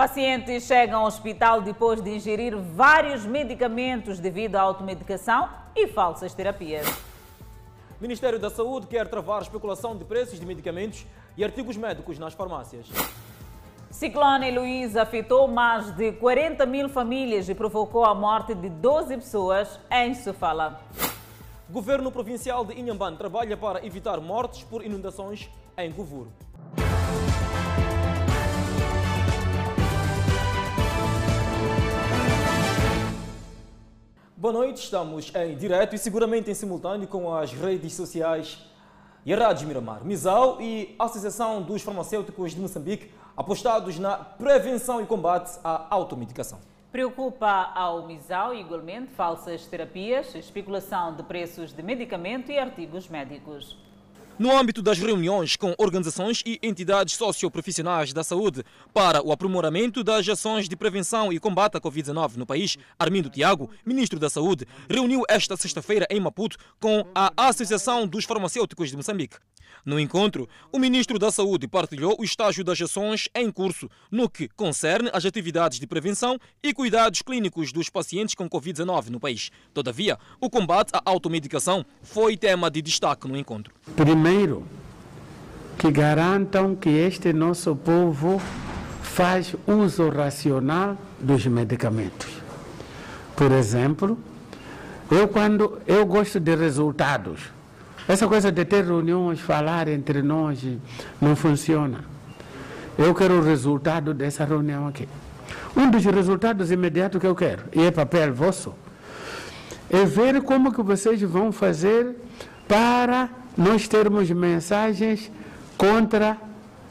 Pacientes chegam ao hospital depois de ingerir vários medicamentos devido à automedicação e falsas terapias. O Ministério da Saúde quer travar a especulação de preços de medicamentos e artigos médicos nas farmácias. Ciclone Luiz afetou mais de 40 mil famílias e provocou a morte de 12 pessoas em Sofala. Governo provincial de Inhambane trabalha para evitar mortes por inundações em Govuro. Boa noite, estamos em direto e seguramente em simultâneo com as redes sociais e a Rádio Miramar. Misal e a Associação dos Farmacêuticos de Moçambique apostados na prevenção e combate à automedicação. Preocupa ao MISAL igualmente falsas terapias, especulação de preços de medicamento e artigos médicos. No âmbito das reuniões com organizações e entidades socioprofissionais da saúde para o aprimoramento das ações de prevenção e combate à Covid-19 no país, Armindo Tiago, ministro da Saúde, reuniu esta sexta-feira em Maputo com a Associação dos Farmacêuticos de Moçambique. No encontro, o ministro da Saúde partilhou o estágio das ações em curso no que concerne às atividades de prevenção e cuidados clínicos dos pacientes com Covid-19 no país. Todavia, o combate à automedicação foi tema de destaque no encontro. Primeiro, que garantam que este nosso povo faz uso racional dos medicamentos. Por exemplo, eu quando eu gosto de resultados, essa coisa de ter reuniões, falar entre nós, não funciona. Eu quero o resultado dessa reunião aqui. Um dos resultados imediatos que eu quero, e é papel vosso, é ver como que vocês vão fazer para nós termos mensagens contra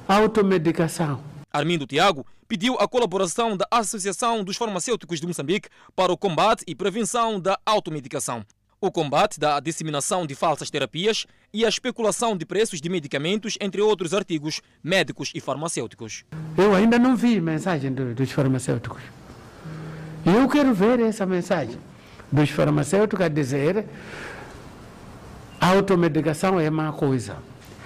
a automedicação. Armindo Tiago pediu a colaboração da Associação dos Farmacêuticos de Moçambique para o combate e prevenção da automedicação o combate da disseminação de falsas terapias e a especulação de preços de medicamentos, entre outros artigos médicos e farmacêuticos. Eu ainda não vi mensagem do, dos farmacêuticos. Eu quero ver essa mensagem dos farmacêuticos a dizer a automedicação é má coisa.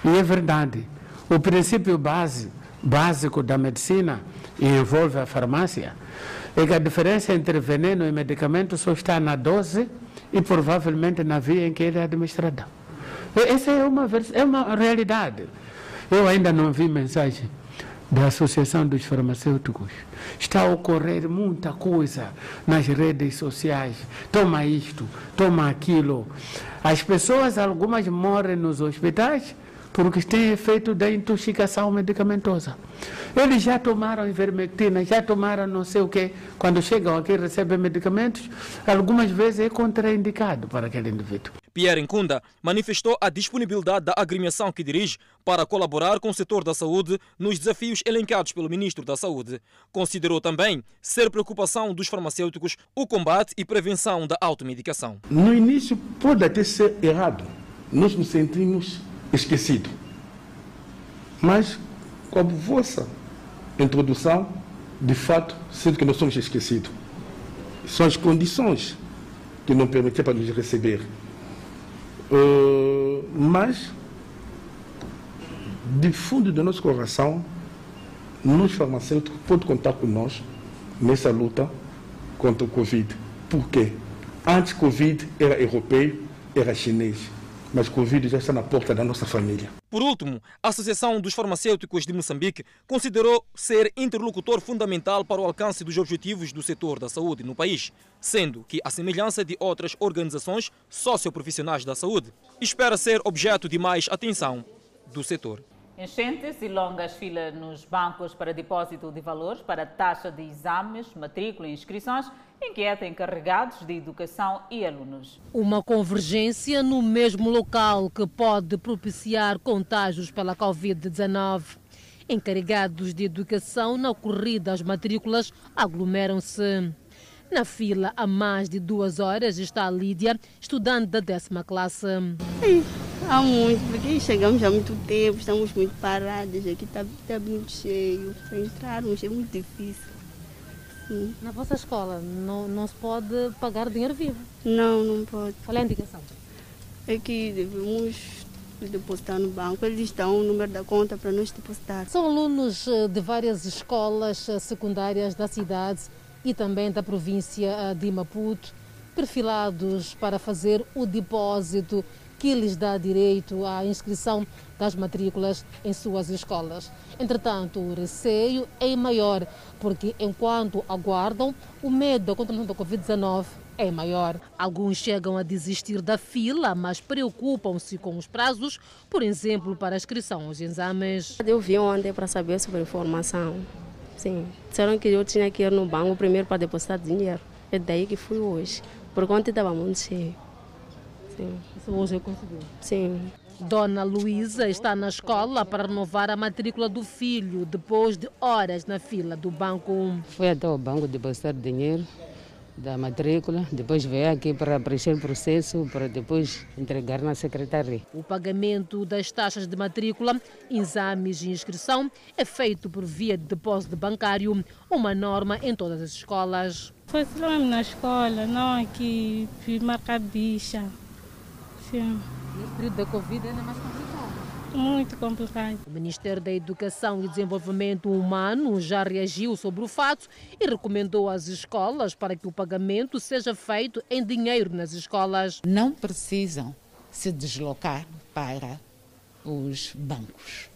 E é verdade. O princípio base, básico da medicina e envolve a farmácia é que a diferença entre veneno e medicamento só está na dose e provavelmente na via em que ele é administrado. Essa é uma, é uma realidade. Eu ainda não vi mensagem da Associação dos Farmacêuticos. Está a ocorrer muita coisa nas redes sociais. Toma isto, toma aquilo. As pessoas, algumas morrem nos hospitais porque têm efeito da intoxicação medicamentosa. Eles já tomaram ivermectina, já tomaram não sei o quê. Quando chegam aqui recebem medicamentos, algumas vezes é contraindicado para aquele indivíduo. Pierre Nkunda manifestou a disponibilidade da agremiação que dirige para colaborar com o setor da saúde nos desafios elencados pelo ministro da Saúde. Considerou também ser preocupação dos farmacêuticos o combate e prevenção da automedicação. No início pode até ser errado. Nós nos sentimos esquecido. Mas, com a vossa introdução, de fato, sinto que nós somos esquecidos. São as condições que não permitiam para nos receber. Uh, mas, de fundo do nosso coração, nós farmacêuticos podem contar com nós nessa luta contra o Covid. Por quê? Antes Covid era europeu, era chinês mas Covid já está na porta da nossa família. Por último, a Associação dos Farmacêuticos de Moçambique considerou ser interlocutor fundamental para o alcance dos objetivos do setor da saúde no país, sendo que, à semelhança de outras organizações socioprofissionais da saúde, espera ser objeto de mais atenção do setor. Enchentes e longas filas nos bancos para depósito de valores para taxa de exames, matrícula e inscrições inquieta encarregados de educação e alunos. Uma convergência no mesmo local que pode propiciar contágios pela Covid-19. Encarregados de educação na corrida às matrículas aglomeram-se. Na fila há mais de duas horas está a Lídia, estudante da décima classe. há muito, porque chegamos há muito tempo, estamos muito parados, aqui está tá muito cheio. Para entrarmos é muito difícil. Na vossa escola não, não se pode pagar dinheiro vivo? Não, não pode. Qual é a indicação? É que devemos depositar no banco. Eles dão o número da conta para nós depositar. São alunos eh, de várias escolas eh, secundárias da cidade e também da província eh, de Maputo, perfilados para fazer o depósito que lhes dá direito à inscrição das matrículas em suas escolas. Entretanto, o receio é maior, porque enquanto aguardam, o medo da contaminação da Covid-19 é maior. Alguns chegam a desistir da fila, mas preocupam-se com os prazos, por exemplo, para a inscrição aos exames. Eu vim ontem para saber sobre informação. Sim, disseram que eu tinha que ir no banco primeiro para depositar dinheiro. É daí que fui hoje, porque ontem estava muito cheio. Sim. Isso hoje eu consegui? Sim. Dona Luísa está na escola para renovar a matrícula do filho depois de horas na fila do banco. Fui até o banco depositar dinheiro da matrícula, depois veio aqui para preencher o processo, para depois entregar na secretaria. O pagamento das taxas de matrícula, exames e inscrição é feito por via de depósito bancário, uma norma em todas as escolas. Foi só na escola, não aqui, fui marcar bicha. Sim. Nesse período da Covid ainda mais complicado. Muito complicado. O Ministério da Educação e Desenvolvimento Humano já reagiu sobre o fato e recomendou às escolas para que o pagamento seja feito em dinheiro nas escolas. Não precisam se deslocar para os bancos.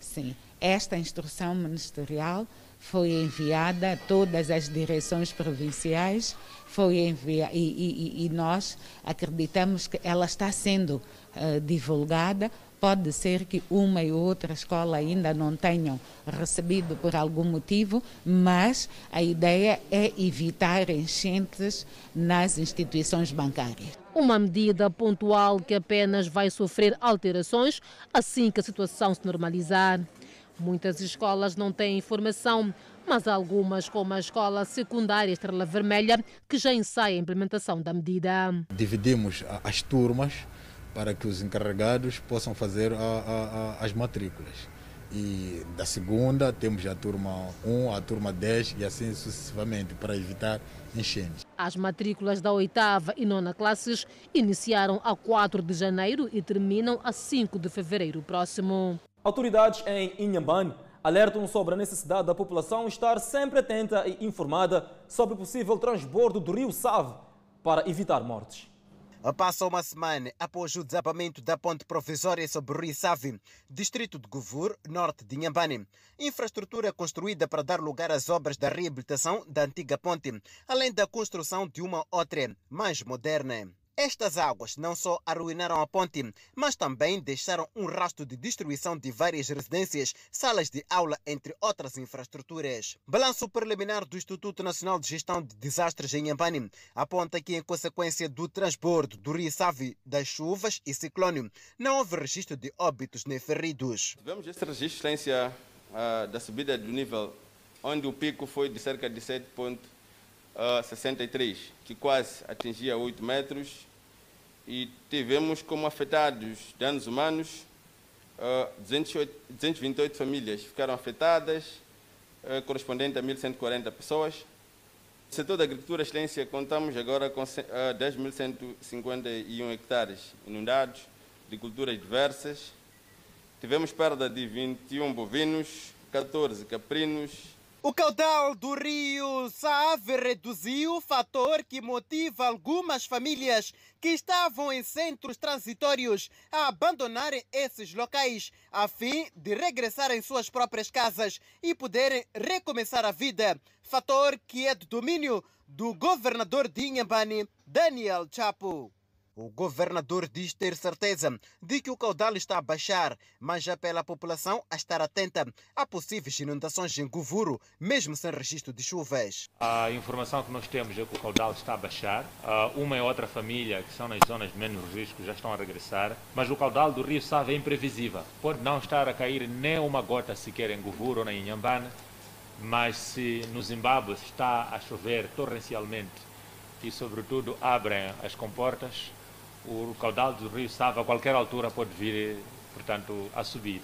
Sim, esta instrução ministerial foi enviada a todas as direções provinciais, foi envia e, e, e nós acreditamos que ela está sendo uh, divulgada Pode ser que uma e outra escola ainda não tenham recebido por algum motivo, mas a ideia é evitar enchentes nas instituições bancárias. Uma medida pontual que apenas vai sofrer alterações assim que a situação se normalizar. Muitas escolas não têm informação, mas algumas, como a escola secundária Estrela Vermelha, que já ensaia a implementação da medida. Dividimos as turmas para que os encarregados possam fazer a, a, a, as matrículas. E da segunda temos a turma 1, a turma 10 e assim sucessivamente, para evitar enchentes. As matrículas da oitava e nona classes iniciaram a 4 de janeiro e terminam a 5 de fevereiro próximo. Autoridades em Inhambane alertam sobre a necessidade da população estar sempre atenta e informada sobre o possível transbordo do rio Save para evitar mortes. Passa uma semana após o desabamento da ponte provisória sobre o Rio Save, distrito de Govur, norte de Inhambane. Infraestrutura construída para dar lugar às obras da reabilitação da antiga ponte, além da construção de uma outra, mais moderna. Estas águas não só arruinaram a ponte, mas também deixaram um rastro de destruição de várias residências, salas de aula, entre outras infraestruturas. Balanço preliminar do Instituto Nacional de Gestão de Desastres em Yambani aponta que, em consequência do transbordo do Rio Save das chuvas e ciclone, não houve registro de óbitos nem feridos. Tivemos esta resistência uh, da subida do nível, onde o pico foi de cerca de 7,5 uh, 63, que quase atingia 8 metros, e tivemos como afetados danos humanos, uh, 208, 228 famílias ficaram afetadas, uh, correspondente a 1.140 pessoas. No setor da agricultura excelência, contamos agora com uh, 10.151 hectares inundados, de culturas diversas. Tivemos perda de 21 bovinos, 14 caprinos, o caudal do rio Save reduziu, fator que motiva algumas famílias que estavam em centros transitórios a abandonarem esses locais, a fim de regressar em suas próprias casas e poderem recomeçar a vida. Fator que é do domínio do governador de Inhambane, Daniel Chapo. O governador diz ter certeza de que o caudal está a baixar, mas apela à população a estar atenta a possíveis inundações em Govuro, mesmo sem registro de chuvas. A informação que nós temos é que o caudal está a baixar. Uma e outra família, que são nas zonas de menos risco, já estão a regressar, mas o caudal do rio Save é imprevisível. Pode não estar a cair nem uma gota sequer em Govuro ou na Inhambane, mas se no Zimbábue está a chover torrencialmente e, sobretudo, abrem as comportas, o caudal do rio Sava a qualquer altura pode vir, portanto, a subir.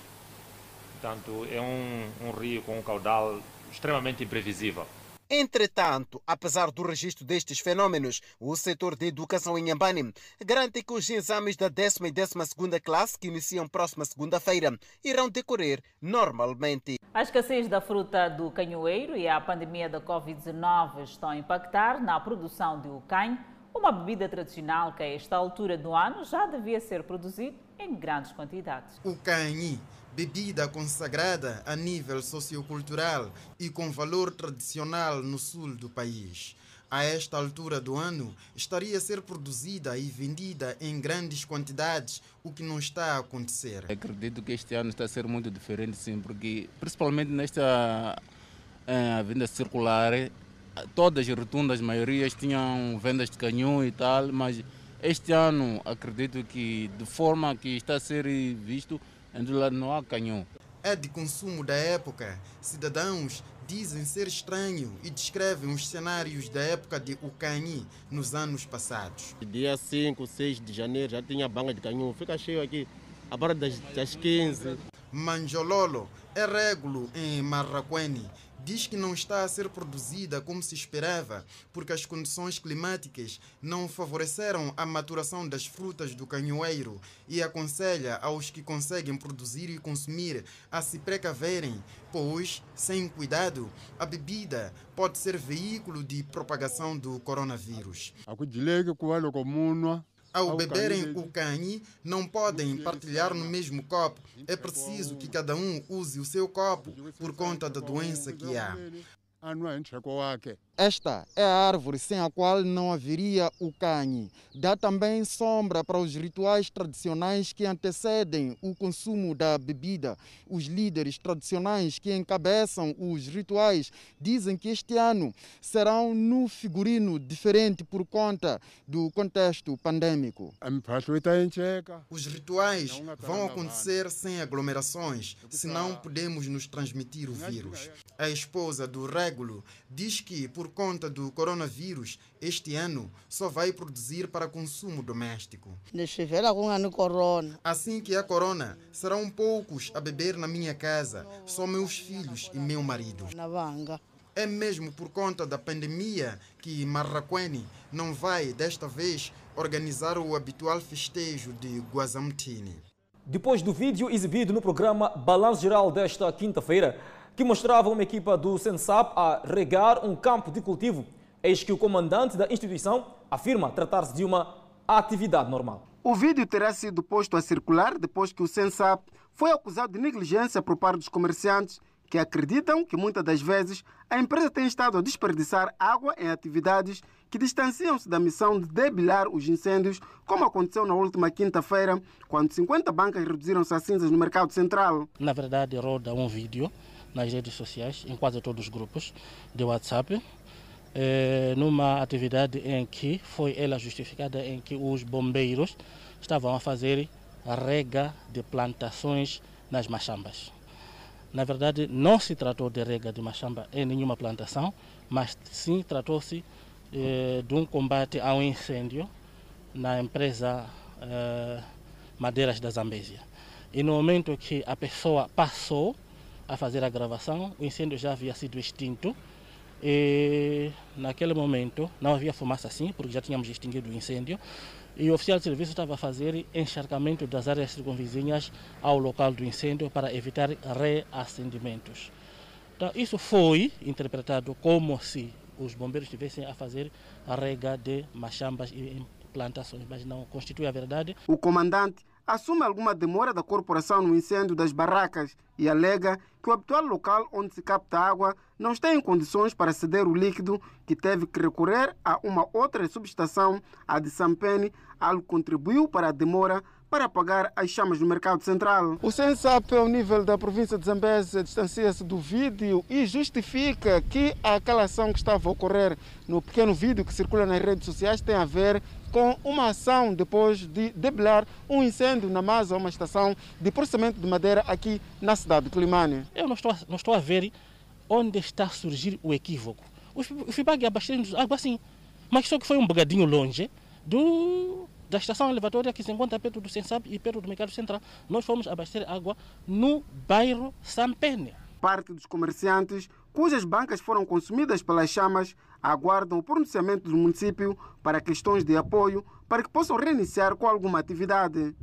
Portanto, é um, um rio com um caudal extremamente imprevisível. Entretanto, apesar do registro destes fenômenos, o setor de educação em Nhambane garante que os exames da décima e décima segunda classe, que iniciam próxima segunda-feira, irão decorrer normalmente. A escassez da fruta do canhoeiro e a pandemia da Covid-19 estão a impactar na produção de ucanho, uma bebida tradicional que a esta altura do ano já devia ser produzido em grandes quantidades. O canhi bebida consagrada a nível sociocultural e com valor tradicional no sul do país. A esta altura do ano, estaria a ser produzida e vendida em grandes quantidades, o que não está a acontecer. Acredito que este ano está a ser muito diferente, sim, porque principalmente nesta uh, venda circular, todas as rotundas, maiorias tinham vendas de canhão e tal, mas este ano acredito que de forma que está a ser visto, não há canhão. É de consumo da época. Cidadãos dizem ser estranho e descrevem os cenários da época de Ucani nos anos passados. Dia 5, 6 de janeiro já tinha banca de canhão, fica cheio aqui a das, das 15. Manjololo é régulo em Marraquene diz que não está a ser produzida como se esperava, porque as condições climáticas não favoreceram a maturação das frutas do canhoeiro e aconselha aos que conseguem produzir e consumir a se precaverem, pois, sem cuidado, a bebida pode ser veículo de propagação do coronavírus. Ao beberem o canhe, não podem partilhar no mesmo copo. É preciso que cada um use o seu copo por conta da doença que há. Esta é a árvore sem a qual não haveria o canhe. Dá também sombra para os rituais tradicionais que antecedem o consumo da bebida. Os líderes tradicionais que encabeçam os rituais dizem que este ano serão no figurino diferente por conta do contexto pandêmico. Os rituais vão acontecer sem aglomerações, senão podemos nos transmitir o vírus. A esposa do Régulo diz que, por conta do coronavírus, este ano só vai produzir para consumo doméstico. Assim que a corona, serão poucos a beber na minha casa, só meus filhos e meu marido. É mesmo por conta da pandemia que Marraquene não vai, desta vez, organizar o habitual festejo de Guazamtini. Depois do vídeo exibido no programa Balanço Geral desta quinta-feira, que mostrava uma equipa do Sensap a regar um campo de cultivo. Eis que o comandante da instituição afirma tratar-se de uma atividade normal. O vídeo terá sido posto a circular depois que o Sensap foi acusado de negligência por parte dos comerciantes que acreditam que muitas das vezes a empresa tem estado a desperdiçar água em atividades que distanciam-se da missão de debilar os incêndios, como aconteceu na última quinta-feira, quando 50 bancas reduziram-se a cinzas no mercado central. Na verdade, roda um vídeo nas redes sociais, em quase todos os grupos de WhatsApp, é, numa atividade em que foi ela justificada em que os bombeiros estavam a fazer a rega de plantações nas machambas. Na verdade, não se tratou de rega de machamba em nenhuma plantação, mas sim tratou-se eh, de um combate ao incêndio na empresa eh, Madeiras da Zambésia. E no momento que a pessoa passou a fazer a gravação, o incêndio já havia sido extinto e naquele momento não havia fumaça assim, porque já tínhamos extinguido o incêndio. E o oficial de serviço estava a fazer encharcamento das áreas circunvizinhas ao local do incêndio para evitar reacendimentos. Então, isso foi interpretado como se os bombeiros estivessem a fazer a rega de machambas e plantações, mas não constitui a verdade. O comandante assume alguma demora da corporação no incêndio das barracas e alega que o habitual local onde se capta água não está em condições para ceder o líquido que teve que recorrer a uma outra subestação, a de Sampene, algo que contribuiu para a demora para apagar as chamas no mercado central. O CENSAP, ao nível da província de Zambésia, distancia-se do vídeo e justifica que aquela ação que estava a ocorrer no pequeno vídeo que circula nas redes sociais tem a ver com uma ação depois de debelar um incêndio na Masa, uma estação de processamento de madeira aqui na cidade de Climane. Eu não estou, não estou a ver onde está a surgir o equívoco. O FIBAG abastece água assim, mas só que foi um bocadinho longe do, da estação elevatória que se encontra perto do Sensab e perto do Mercado Central. Nós fomos abastecer água no bairro Sampene. Parte dos comerciantes cujas bancas foram consumidas pelas chamas aguardam o pronunciamento do município para questões de apoio para que possam reiniciar com alguma atividade.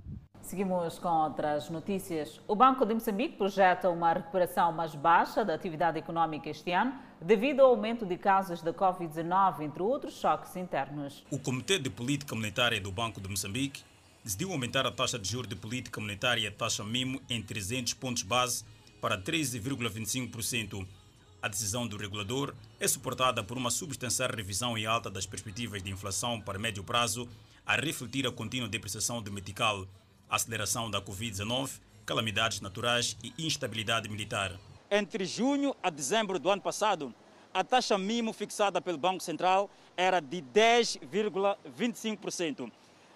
Seguimos com outras notícias. O Banco de Moçambique projeta uma recuperação mais baixa da atividade econômica este ano, devido ao aumento de casos da Covid-19, entre outros choques internos. O Comitê de Política Monetária do Banco de Moçambique decidiu aumentar a taxa de juros de política monetária, taxa MIMO, em 300 pontos base para 13,25%. A decisão do regulador é suportada por uma substancial revisão em alta das perspectivas de inflação para médio prazo, a refletir a contínua depreciação do metical aceleração da Covid-19, calamidades naturais e instabilidade militar. Entre junho a dezembro do ano passado, a taxa mínima fixada pelo Banco Central era de 10,25%.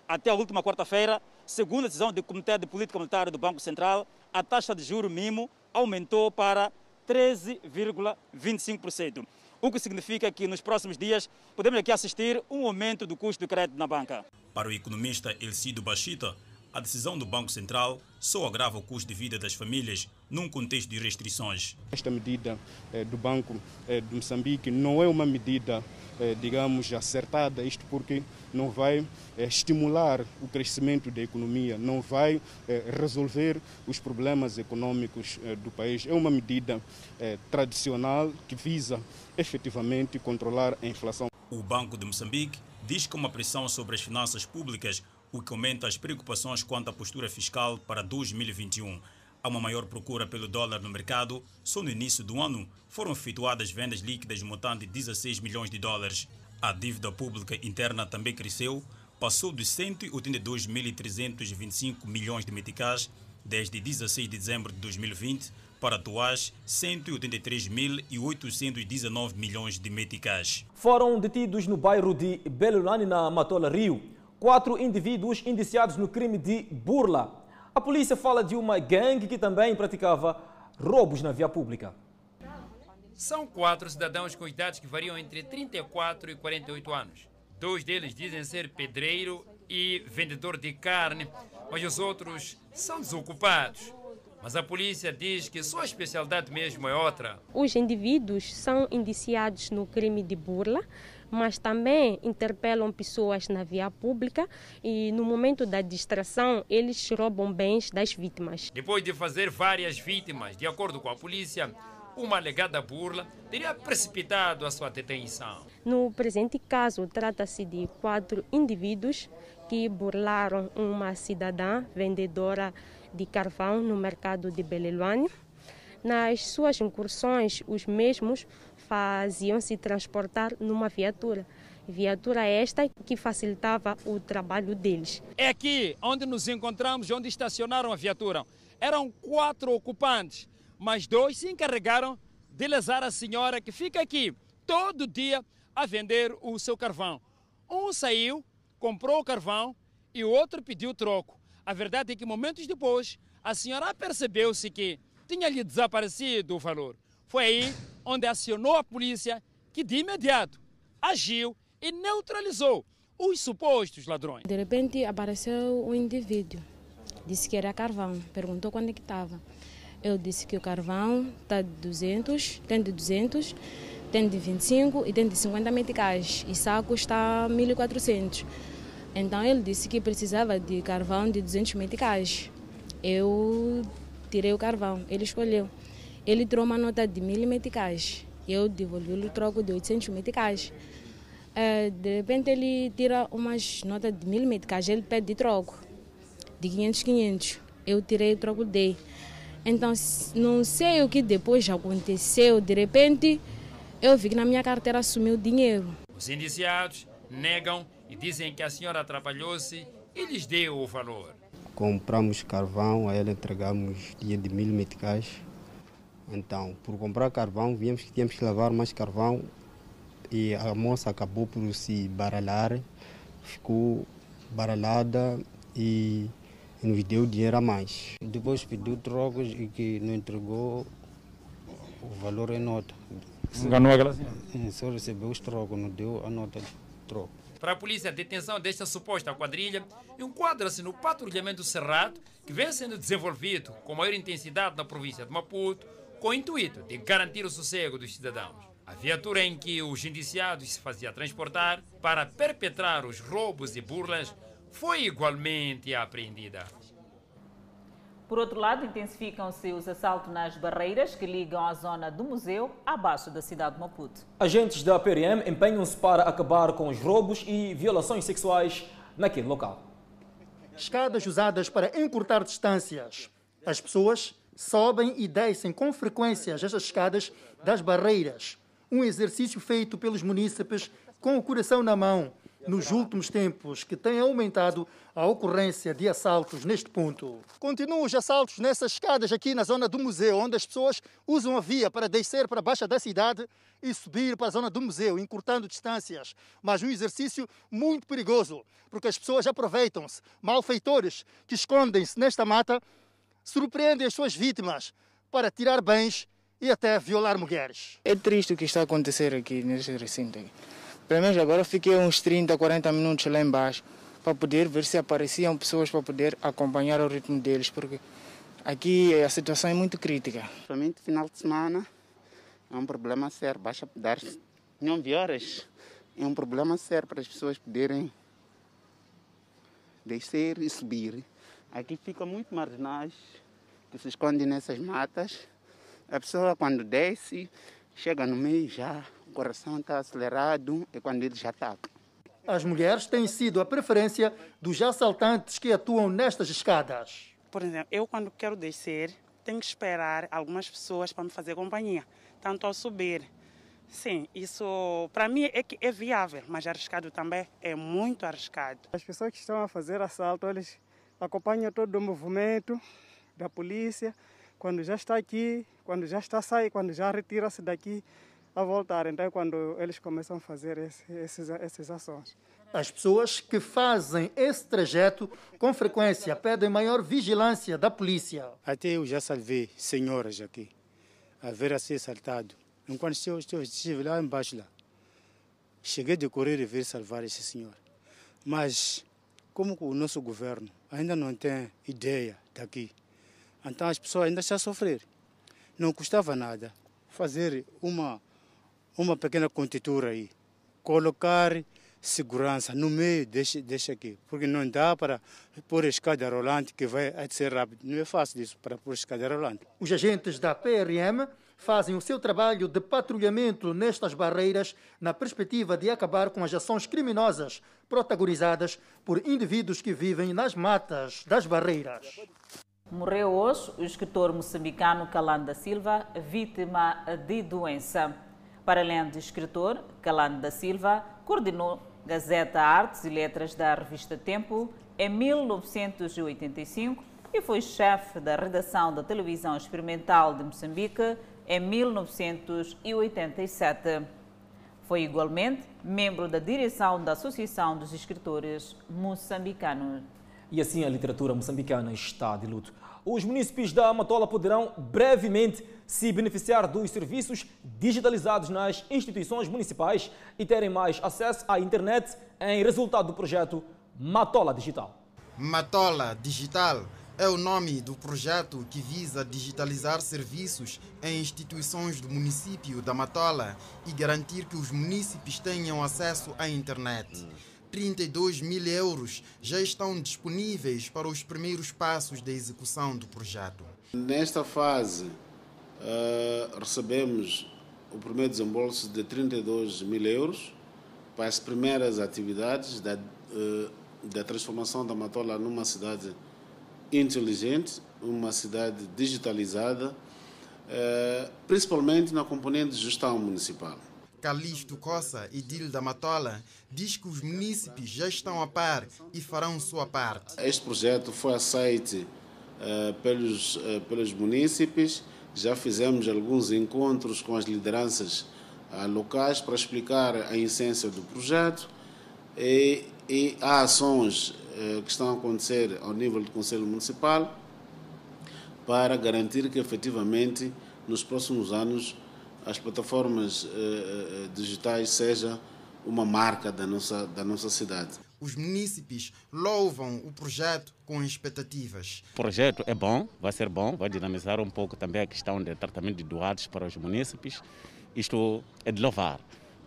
Até a última quarta-feira, segundo a decisão do Comitê de Política Monetária do Banco Central, a taxa de juro mínimo aumentou para 13,25%. O que significa que nos próximos dias podemos aqui assistir um aumento do custo do crédito na banca. Para o economista Elcido Bachita, a decisão do Banco Central só agrava o custo de vida das famílias num contexto de restrições. Esta medida eh, do Banco eh, de Moçambique não é uma medida, eh, digamos, acertada, isto porque não vai estimular o crescimento da economia, não vai resolver os problemas econômicos do país. É uma medida tradicional que visa efetivamente controlar a inflação. O Banco de Moçambique diz que uma pressão sobre as finanças públicas o que aumenta as preocupações quanto à postura fiscal para 2021. Há uma maior procura pelo dólar no mercado. Só no início do ano foram efetuadas vendas líquidas montante de 16 milhões de dólares. A dívida pública interna também cresceu, passou de 182.325 milhões de meticais desde 16 de dezembro de 2020 para atuais 183.819 milhões de meticais. Foram detidos no bairro de Belulani, na Matola, Rio, quatro indivíduos indiciados no crime de burla. A polícia fala de uma gangue que também praticava roubos na via pública. São quatro cidadãos com idades que variam entre 34 e 48 anos. Dois deles dizem ser pedreiro e vendedor de carne, mas os outros são desocupados. Mas a polícia diz que sua especialidade mesmo é outra. Os indivíduos são indiciados no crime de burla, mas também interpelam pessoas na via pública e no momento da distração eles roubam bens das vítimas. Depois de fazer várias vítimas, de acordo com a polícia, uma alegada burla teria precipitado a sua detenção. No presente caso, trata-se de quatro indivíduos que burlaram uma cidadã vendedora de carvão no mercado de Beleluane. Nas suas incursões, os mesmos faziam-se transportar numa viatura. Viatura esta que facilitava o trabalho deles. É aqui onde nos encontramos, onde estacionaram a viatura. Eram quatro ocupantes, mas dois se encarregaram de lesar a senhora que fica aqui todo dia a vender o seu carvão. Um saiu, comprou o carvão e o outro pediu troco. A verdade é que momentos depois, a senhora percebeu-se que tinha lhe desaparecido o valor. Foi aí onde acionou a polícia, que de imediato agiu e neutralizou os supostos ladrões. De repente apareceu um indivíduo, disse que era carvão, perguntou quando é que estava. Eu disse que o carvão está de 200, tem de 200, tem de 25 e tem de 50 meticais e saco está 1400. Então ele disse que precisava de carvão de 200 meticais. Eu tirei o carvão, ele escolheu. Ele tirou uma nota de mil meticais. Eu devolvi-lhe o troco de 800 meticais. É, de repente ele tira umas notas de mil meticais, ele pede de troco, de 500, 500. Eu tirei o troco dele. Então, não sei o que depois aconteceu. De repente, eu vi que na minha carteira sumiu dinheiro. Os indiciados negam e dizem que a senhora atrapalhou-se e lhes deu o valor. Compramos carvão, a ela entregamos dinheiro de mil meticais. Então, por comprar carvão, vimos que tínhamos que lavar mais carvão e a moça acabou por se baralhar, ficou baralhada e nos deu dinheiro a mais. Depois pediu trocos e que não entregou o valor em nota. Enganou aquela senhora? Só recebeu os trocos, não deu a nota de troco. Para a polícia, a detenção desta suposta quadrilha enquadra-se no patrulhamento cerrado que vem sendo desenvolvido com maior intensidade na província de Maputo, com o intuito de garantir o sossego dos cidadãos. A viatura em que os indiciados se fazia transportar para perpetrar os roubos e burlas foi igualmente apreendida. Por outro lado, intensificam-se os assaltos nas barreiras que ligam a zona do museu abaixo da cidade de Maputo. Agentes da PRM empenham-se para acabar com os roubos e violações sexuais naquele local. Escadas usadas para encurtar distâncias. As pessoas sobem e descem com frequência estas escadas das barreiras. Um exercício feito pelos munícipes com o coração na mão nos últimos tempos, que tem aumentado a ocorrência de assaltos neste ponto. Continuam os assaltos nessas escadas aqui na zona do museu, onde as pessoas usam a via para descer para a baixa da cidade e subir para a zona do museu, encurtando distâncias. Mas um exercício muito perigoso, porque as pessoas aproveitam-se. Malfeitores que escondem-se nesta mata surpreendem as suas vítimas para tirar bens e até violar mulheres. É triste o que está a acontecer aqui neste recinto. Pelo menos agora fiquei uns 30, 40 minutos lá embaixo para poder ver se apareciam pessoas para poder acompanhar o ritmo deles, porque aqui a situação é muito crítica. Somente final de semana é um problema sério, basta dar 9 horas. É um problema sério para as pessoas poderem descer e subir. Aqui fica muito marginais que se escondem nessas matas. A pessoa quando desce, chega no meio já, o coração está acelerado, é quando ele já ataca. As mulheres têm sido a preferência dos assaltantes que atuam nestas escadas. Por exemplo, eu quando quero descer, tenho que esperar algumas pessoas para me fazer companhia, tanto ao subir. Sim, isso para mim é, que é viável, mas arriscado também é muito arriscado. As pessoas que estão a fazer assalto, eles acompanham todo o movimento da polícia. Quando já está aqui, quando já está sair, quando já retira-se daqui, a voltar. Então é quando eles começam a fazer esse, esses, essas ações. As pessoas que fazem esse trajeto com frequência pedem maior vigilância da polícia. Até eu já salvei senhoras aqui, a ver a ser assaltado. Enquanto eu estive lá embaixo, lá, cheguei de correr e ver salvar esse senhor. Mas, como o nosso governo ainda não tem ideia daqui, então as pessoas ainda estão a sofrer. Não custava nada fazer uma uma pequena contitura aí, colocar segurança no meio deste, deste aqui, porque não dá para pôr escada rolante que vai ser rápido. Não é fácil isso para pôr escada rolante. Os agentes da PRM fazem o seu trabalho de patrulhamento nestas barreiras na perspectiva de acabar com as ações criminosas protagonizadas por indivíduos que vivem nas matas das barreiras. Morreu hoje o escritor moçambicano Calanda Silva, vítima de doença. Para além de escritor, Calando da Silva coordenou Gazeta Artes e Letras da revista Tempo em 1985 e foi chefe da redação da televisão experimental de Moçambique em 1987. Foi igualmente membro da direção da Associação dos Escritores Moçambicanos. E assim a literatura moçambicana está de luto. Os municípios da Amatola poderão brevemente se beneficiar dos serviços digitalizados nas instituições municipais e terem mais acesso à internet em resultado do projeto Matola Digital. Matola Digital é o nome do projeto que visa digitalizar serviços em instituições do município da Matola e garantir que os municípios tenham acesso à internet. 32 mil euros já estão disponíveis para os primeiros passos da execução do projeto. Nesta fase, uh, recebemos o primeiro desembolso de 32 mil euros para as primeiras atividades da, uh, da transformação da Matola numa cidade inteligente, uma cidade digitalizada, uh, principalmente na componente de gestão municipal. Calixto Coça, Edil da Matola, diz que os munícipes já estão a par e farão sua parte. Este projeto foi aceito uh, pelos, uh, pelos munícipes, já fizemos alguns encontros com as lideranças uh, locais para explicar a essência do projeto e, e há ações que estão a acontecer ao nível do Conselho Municipal para garantir que efetivamente nos próximos anos as plataformas uh, digitais seja uma marca da nossa, da nossa cidade. Os munícipes louvam o projeto com expectativas. O projeto é bom, vai ser bom, vai dinamizar um pouco também a questão de tratamento de doados para os munícipes. Isto é de louvar.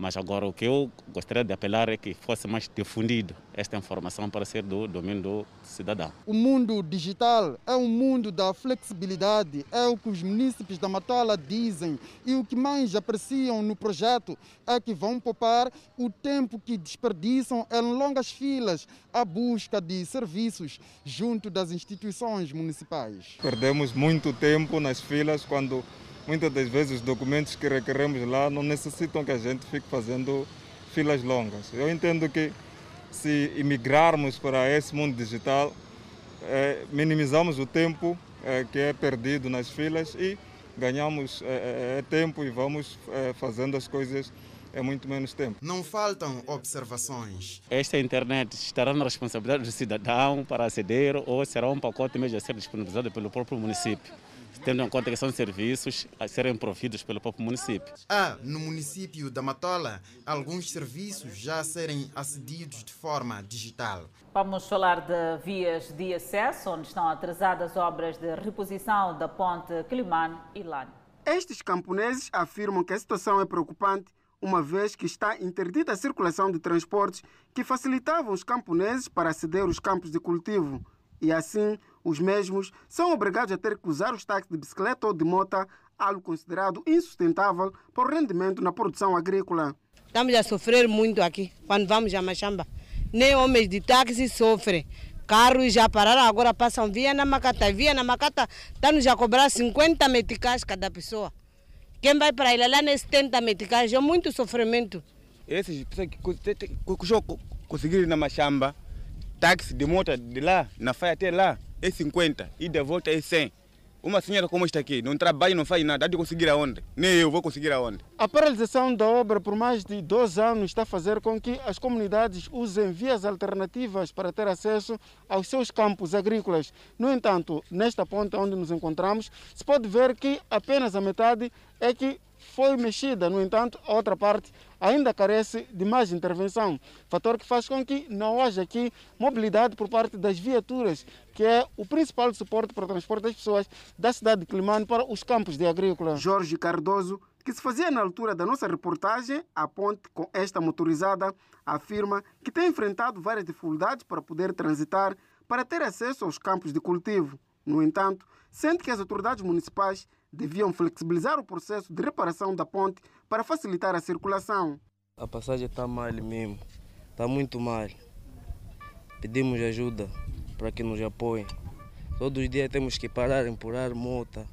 Mas agora o que eu gostaria de apelar é que fosse mais difundido esta informação para ser do domínio do cidadão. O mundo digital é um mundo da flexibilidade, é o que os munícipes da Matola dizem. E o que mais apreciam no projeto é que vão poupar o tempo que desperdiçam em longas filas à busca de serviços junto das instituições municipais. Perdemos muito tempo nas filas quando muitas das vezes os documentos que requeremos lá não necessitam que a gente fique fazendo filas longas. Eu entendo que se imigrarmos para esse mundo digital, é, minimizamos o tempo é, que é perdido nas filas e ganhamos é, tempo e vamos fazendo as coisas é muito menos tempo. Não faltam observações. Esta internet estará na responsabilidade do cidadão para aceder ou será um pacote mesmo a ser disponibilizado pelo próprio município? Tendo em conta que são serviços a serem providos pelo próprio município. Há, no município da Matola, alguns serviços já a serem acedidos de forma digital. Vamos falar de vias de acesso, onde estão atrasadas obras de reposição da ponte Climane e Lane. Estes camponeses afirmam que a situação é preocupante, uma vez que está interdita a circulação de transportes que facilitavam os camponeses para aceder aos campos de cultivo. E assim, os mesmos são obrigados a ter que usar os táxis de bicicleta ou de moto, algo considerado insustentável para o rendimento na produção agrícola. Estamos a sofrer muito aqui quando vamos a Machamba. Nem homens de táxi sofrem. Carros já pararam, agora passam via na Macata. Via na Macata está-nos a cobrar 50 meticais cada pessoa. Quem vai para ele lá nem 70 meticais, é muito sofrimento. Esses pessoas que conseguiram ir na Machamba, táxi de moto de lá, na faia até lá, é 50 e de volta é 100. Uma senhora como esta aqui, não trabalha, não faz nada, há de conseguir aonde? Nem eu vou conseguir aonde. A paralisação da obra por mais de dois anos está a fazer com que as comunidades usem vias alternativas para ter acesso aos seus campos agrícolas. No entanto, nesta ponta onde nos encontramos, se pode ver que apenas a metade é que foi mexida. No entanto, a outra parte ainda carece de mais intervenção, fator que faz com que não haja aqui mobilidade por parte das viaturas, que é o principal suporte para o transporte das pessoas da cidade de Climane para os campos de agrícola. Jorge Cardoso, que se fazia na altura da nossa reportagem, a ponte com esta motorizada, afirma que tem enfrentado várias dificuldades para poder transitar para ter acesso aos campos de cultivo. No entanto, sente que as autoridades municipais deviam flexibilizar o processo de reparação da ponte para facilitar a circulação. A passagem está mal mesmo, está muito mal. Pedimos ajuda para que nos apoiem. Todos os dias temos que parar, empurrar moto.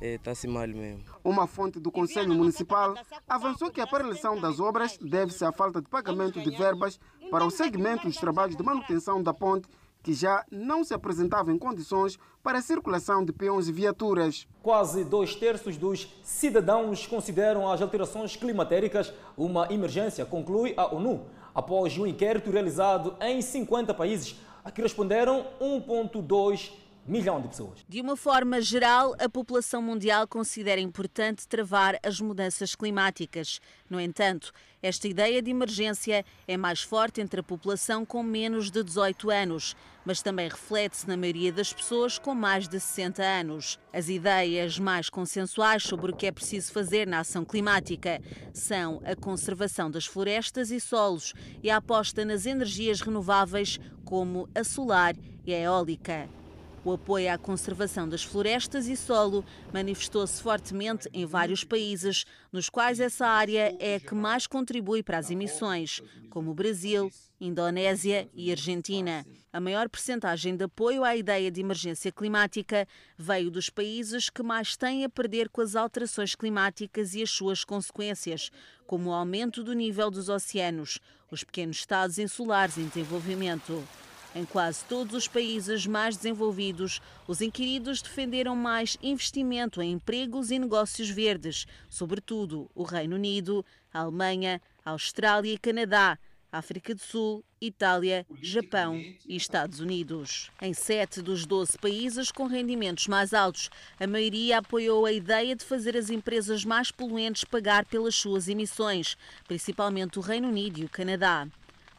Está-se é, mal mesmo. Uma fonte do Conselho Municipal avançou que a paralisação das obras deve-se à falta de pagamento de verbas para o segmento dos trabalhos de manutenção da ponte que já não se apresentava em condições para a circulação de peões e viaturas. Quase dois terços dos cidadãos consideram as alterações climatéricas uma emergência, conclui a ONU, após um inquérito realizado em 50 países, a que responderam 1,2 milhão de pessoas. De uma forma geral, a população mundial considera importante travar as mudanças climáticas. No entanto, esta ideia de emergência é mais forte entre a população com menos de 18 anos, mas também reflete-se na maioria das pessoas com mais de 60 anos. As ideias mais consensuais sobre o que é preciso fazer na ação climática são a conservação das florestas e solos e a aposta nas energias renováveis, como a solar e a eólica. O apoio à conservação das florestas e solo manifestou-se fortemente em vários países, nos quais essa área é a que mais contribui para as emissões, como o Brasil, Indonésia e Argentina. A maior percentagem de apoio à ideia de emergência climática veio dos países que mais têm a perder com as alterações climáticas e as suas consequências, como o aumento do nível dos oceanos, os pequenos estados insulares em desenvolvimento. Em quase todos os países mais desenvolvidos, os inquiridos defenderam mais investimento em empregos e negócios verdes, sobretudo o Reino Unido, a Alemanha, a Austrália e Canadá, África do Sul, Itália, Japão e Estados Unidos. Em sete dos 12 países com rendimentos mais altos, a maioria apoiou a ideia de fazer as empresas mais poluentes pagar pelas suas emissões, principalmente o Reino Unido e o Canadá.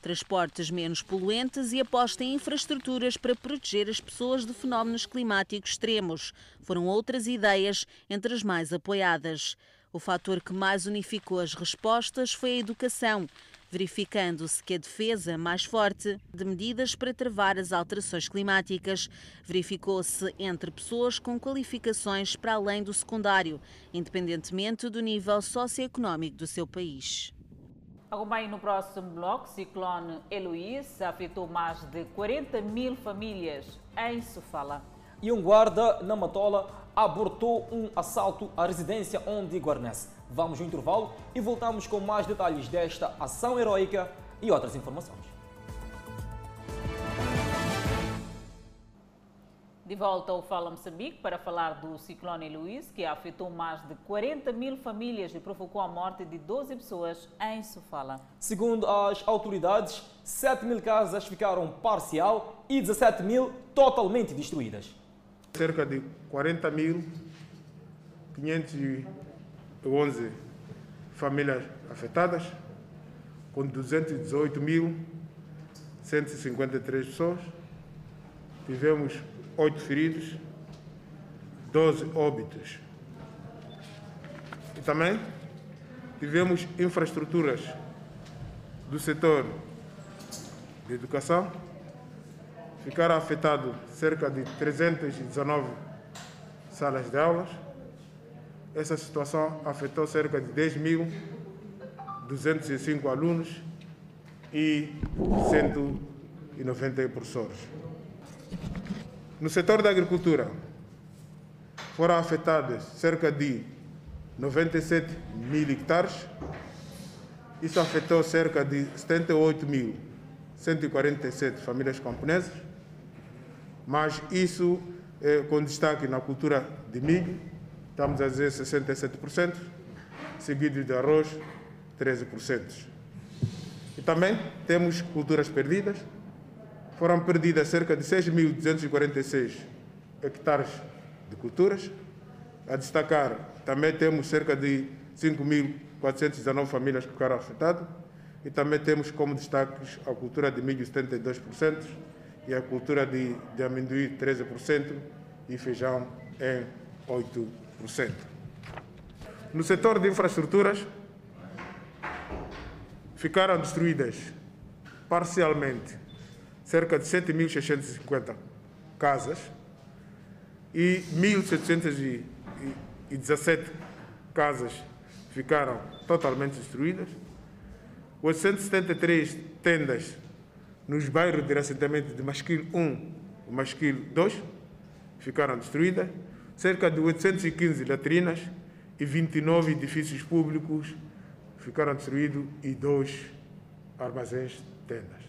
Transportes menos poluentes e aposta em infraestruturas para proteger as pessoas de fenómenos climáticos extremos. Foram outras ideias entre as mais apoiadas. O fator que mais unificou as respostas foi a educação, verificando-se que a defesa mais forte de medidas para travar as alterações climáticas verificou-se entre pessoas com qualificações para além do secundário, independentemente do nível socioeconómico do seu país. Agora, no próximo bloco, ciclone Heloísa afetou mais de 40 mil famílias em Sofala. E um guarda na Matola abortou um assalto à residência onde guarnece. Vamos ao intervalo e voltamos com mais detalhes desta ação heroica e outras informações. De volta ao Fala Moçambique para falar do ciclone Luís, que afetou mais de 40 mil famílias e provocou a morte de 12 pessoas em Sofala. Segundo as autoridades, 7 mil casas ficaram parcial e 17 mil totalmente destruídas. Cerca de 40.511 famílias afetadas, com 218.153 pessoas. Tivemos oito feridos, 12 óbitos. E também tivemos infraestruturas do setor de educação, ficaram afetados cerca de 319 salas de aulas. Essa situação afetou cerca de 10.205 alunos e 190 professores. No setor da agricultura, foram afetados cerca de 97 mil hectares. Isso afetou cerca de 78.147 famílias camponesas, mas isso é, com destaque na cultura de milho, estamos a dizer 67%, seguido de arroz, 13%. E também temos culturas perdidas, foram perdidas cerca de 6.246 hectares de culturas. A destacar, também temos cerca de 5.419 famílias que ficaram afetadas. E também temos como destaques a cultura de milho 72% e a cultura de, de amendoim 13% e feijão em 8%. No setor de infraestruturas, ficaram destruídas parcialmente cerca de 7.650 casas e 1.717 casas ficaram totalmente destruídas, 873 tendas nos bairros de assentamento de Masquil 1 e Masquil 2 ficaram destruídas, cerca de 815 latrinas e 29 edifícios públicos ficaram destruídos e dois armazéns tendas.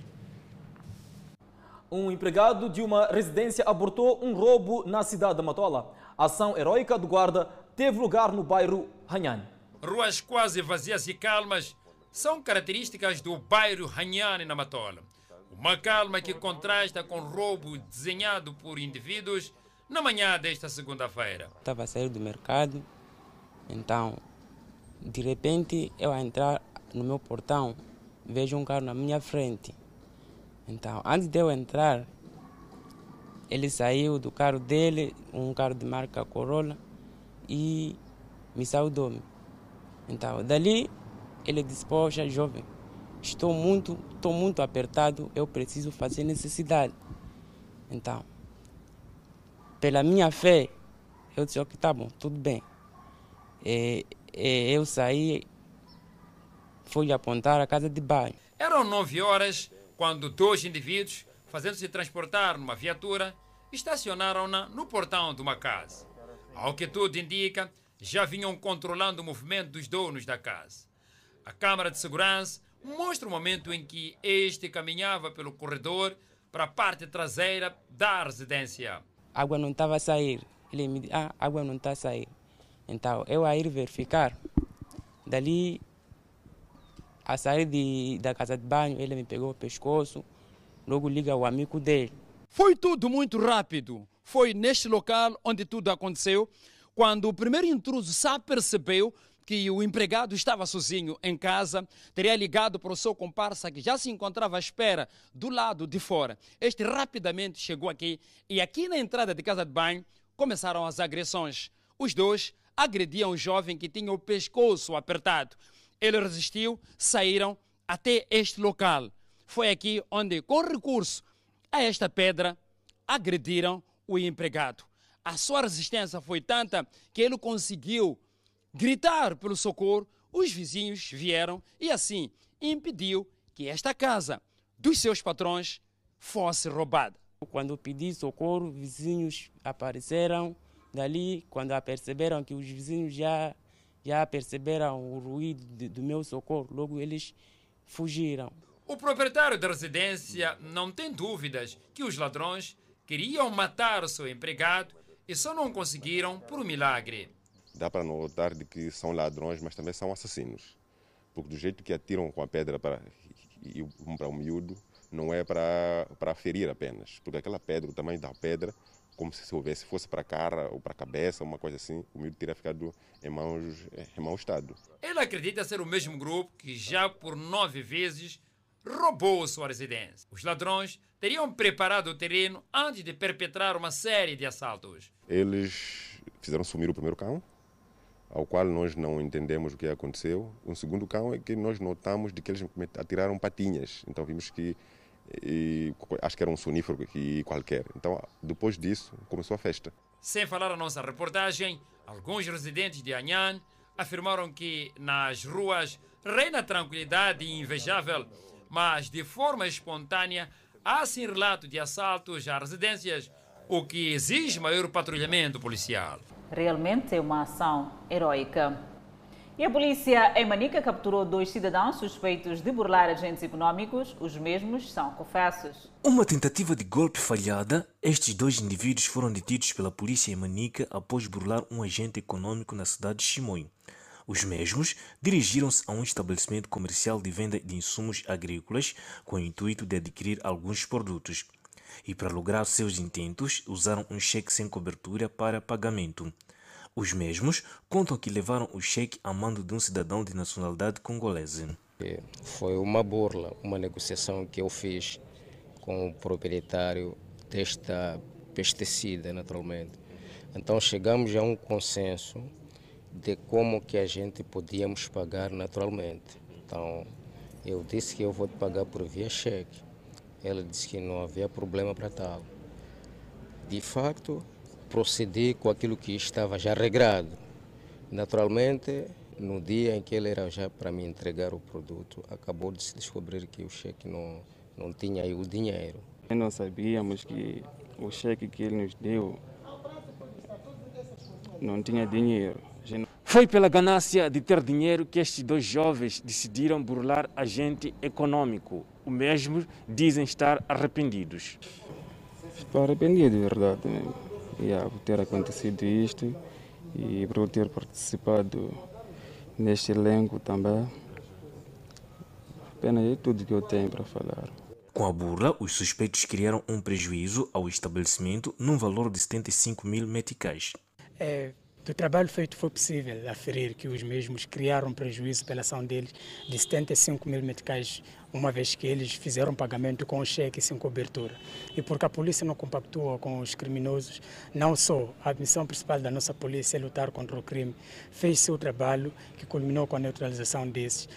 Um empregado de uma residência abortou um roubo na cidade de Matola. A ação heróica do guarda teve lugar no bairro Hanhan. Ruas quase vazias e calmas são características do bairro Hanhan na Matola. Uma calma que contrasta com o roubo desenhado por indivíduos na manhã desta segunda-feira. Estava a sair do mercado, então, de repente, eu a entrar no meu portão, vejo um carro na minha frente. Então, antes de eu entrar, ele saiu do carro dele, um carro de marca Corolla, e me saudou-me. Então, dali, ele disse, poxa, jovem, estou muito, estou muito apertado, eu preciso fazer necessidade. Então, pela minha fé, eu disse, ok, tá bom, tudo bem. E, e eu saí, fui apontar a casa de banho. Eram nove horas quando dois indivíduos, fazendo-se transportar numa viatura, estacionaram-na no portão de uma casa. Ao que tudo indica, já vinham controlando o movimento dos donos da casa. A câmara de segurança mostra o momento em que este caminhava pelo corredor para a parte traseira da residência. A água não estava a sair. Ele me disse, ah, a água não está a sair. Então, eu a ir verificar. Dali, a sair de, da casa de banho, ele me pegou o pescoço, logo liga o amigo dele. Foi tudo muito rápido. Foi neste local onde tudo aconteceu, quando o primeiro intruso se apercebeu que o empregado estava sozinho em casa, teria ligado para o seu comparsa que já se encontrava à espera do lado de fora. Este rapidamente chegou aqui e aqui na entrada de casa de banho começaram as agressões. Os dois agrediam o jovem que tinha o pescoço apertado. Ele resistiu, saíram até este local. Foi aqui onde, com recurso a esta pedra, agrediram o empregado. A sua resistência foi tanta que ele conseguiu gritar pelo socorro. Os vizinhos vieram e assim impediu que esta casa dos seus patrões fosse roubada. Quando pedi socorro, vizinhos apareceram dali. Quando perceberam que os vizinhos já já perceberam o ruído de, do meu socorro, logo eles fugiram. O proprietário da residência não tem dúvidas que os ladrões queriam matar o seu empregado e só não conseguiram por um milagre. Dá para notar de que são ladrões, mas também são assassinos. Porque do jeito que atiram com a pedra para, para o miúdo, não é para, para ferir apenas. Porque aquela pedra, o tamanho da pedra, como se houvesse fosse para a cara ou para a cabeça, uma coisa assim, o miúdo teria ficado em, mãos, em mau estado. Ele acredita ser o mesmo grupo que já por nove vezes roubou sua residência. Os ladrões teriam preparado o terreno antes de perpetrar uma série de assaltos. Eles fizeram sumir o primeiro cão, ao qual nós não entendemos o que aconteceu. O segundo cão é que nós notamos de que eles atiraram patinhas. Então vimos que e, acho que era um sonífero qualquer. Então, depois disso, começou a festa. Sem falar a nossa reportagem, alguns residentes de Anhan afirmaram que nas ruas reina tranquilidade invejável, mas de forma espontânea há sim relato de assaltos a residências, o que exige maior patrulhamento policial. Realmente é uma ação heroica. E a polícia em Manica capturou dois cidadãos suspeitos de burlar agentes econômicos. Os mesmos são confessos. Uma tentativa de golpe falhada, estes dois indivíduos foram detidos pela polícia em Manica após burlar um agente econômico na cidade de Chimoio. Os mesmos dirigiram-se a um estabelecimento comercial de venda de insumos agrícolas com o intuito de adquirir alguns produtos. E para lograr seus intentos, usaram um cheque sem cobertura para pagamento. Os mesmos contam que levaram o cheque a mando de um cidadão de nacionalidade congolesa. Foi uma burla, uma negociação que eu fiz com o proprietário desta pesticida, naturalmente. Então chegamos a um consenso de como que a gente podíamos pagar naturalmente. Então, eu disse que eu vou pagar por via cheque. Ela disse que não havia problema para tal. De facto, procedi com aquilo que estava já regrado. Naturalmente, no dia em que ele era já para me entregar o produto, acabou de se descobrir que o cheque não, não tinha aí o dinheiro. Nós sabíamos que o cheque que ele nos deu não tinha dinheiro. Foi pela ganância de ter dinheiro que estes dois jovens decidiram burlar agente econômico. O mesmo dizem estar arrependidos. Estou arrependido, de verdade. Né? Yeah, por ter acontecido isto e por ter participado neste elenco também. Apenas é tudo que eu tenho para falar. Com a burla, os suspeitos criaram um prejuízo ao estabelecimento num valor de 75 mil meticais. É, do trabalho feito foi possível aferir que os mesmos criaram prejuízo pela ação deles de 75 mil meticais uma vez que eles fizeram pagamento com cheque sem cobertura. E porque a polícia não compactua com os criminosos, não só a missão principal da nossa polícia é lutar contra o crime, fez seu trabalho que culminou com a neutralização desses.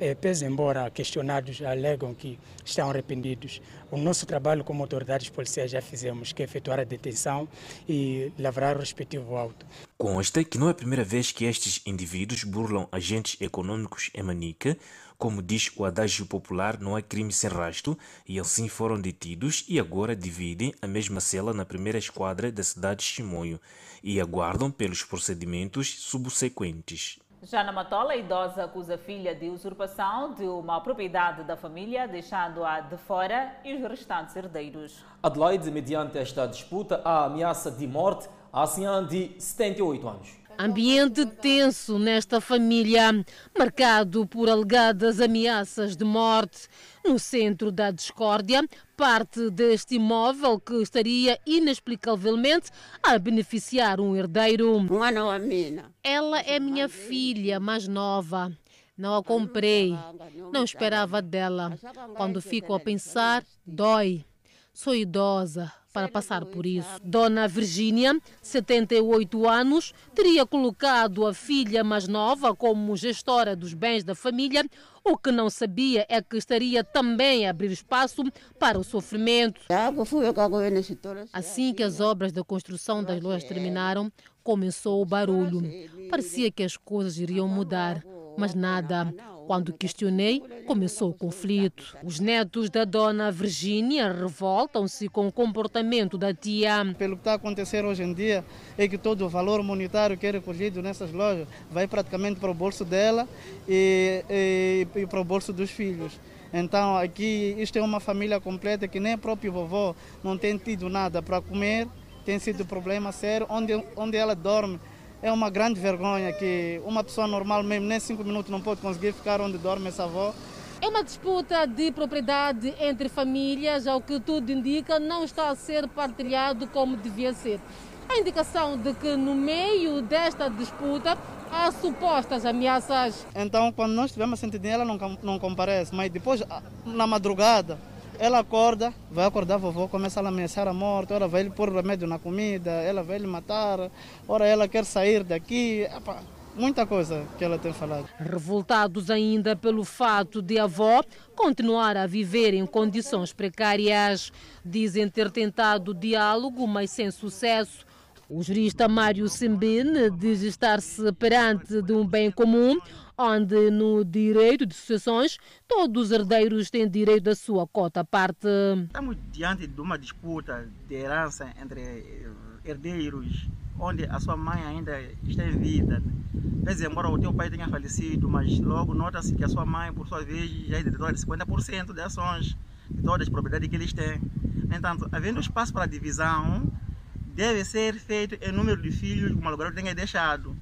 Eh, pese embora questionados alegam que estão arrependidos, o nosso trabalho como autoridades policiais já fizemos, que é efetuar a detenção e lavrar o respectivo auto. Consta que não é a primeira vez que estes indivíduos burlam agentes econômicos em Manica, como diz o adágio popular, não há crime sem rastro, e assim foram detidos e agora dividem a mesma cela na primeira esquadra da cidade de Chimoio e aguardam pelos procedimentos subsequentes. Já na Matola, a idosa acusa a filha de usurpação de uma propriedade da família, deixando-a de fora e os restantes herdeiros. Adelaide, mediante esta disputa, há ameaça de morte à senhora de 78 anos. Ambiente tenso nesta família, marcado por alegadas ameaças de morte. No centro da discórdia, parte deste imóvel que estaria inexplicavelmente a beneficiar um herdeiro. Ela é minha filha mais nova. Não a comprei, não esperava dela. Quando fico a pensar, dói. Sou idosa para passar por isso. Dona Virgínia, 78 anos, teria colocado a filha mais nova como gestora dos bens da família. O que não sabia é que estaria também a abrir espaço para o sofrimento. Assim que as obras da construção das lojas terminaram, começou o barulho. Parecia que as coisas iriam mudar, mas nada. Quando questionei, começou o conflito. Os netos da dona Virgínia revoltam-se com o comportamento da tia. Pelo que está a acontecer hoje em dia, é que todo o valor monetário que é recolhido nessas lojas vai praticamente para o bolso dela e, e, e para o bolso dos filhos. Então aqui isto é uma família completa que nem a própria vovó não tem tido nada para comer, tem sido um problema sério, onde, onde ela dorme é uma grande vergonha que uma pessoa normal mesmo, nem cinco minutos não pode conseguir ficar onde dorme essa avó. É uma disputa de propriedade entre famílias, ao que tudo indica, não está a ser partilhado como devia ser. A indicação de que no meio desta disputa há supostas ameaças. Então, quando nós estivermos sentindo ela não, não comparece, mas depois, na madrugada, ela acorda, vai acordar a vovó, começa a ameaçar a morte, ora vai lhe pôr remédio na comida, ela vai lhe matar, ora ela quer sair daqui. Muita coisa que ela tem falado. Revoltados ainda pelo fato de a avó continuar a viver em condições precárias. Dizem ter tentado diálogo, mas sem sucesso. O jurista Mário Simbene diz estar-se perante de um bem comum, onde no direito de sucessões todos os herdeiros têm direito à sua cota parte. Estamos diante de uma disputa de herança entre herdeiros, onde a sua mãe ainda está em vida. Quer embora o teu pai tenha falecido, mas logo nota-se que a sua mãe, por sua vez, já é detentora de 50% de ações de todas as propriedades que eles têm. Entanto, havendo espaço para divisão, deve ser feito em número de filhos que o malogrado tenha deixado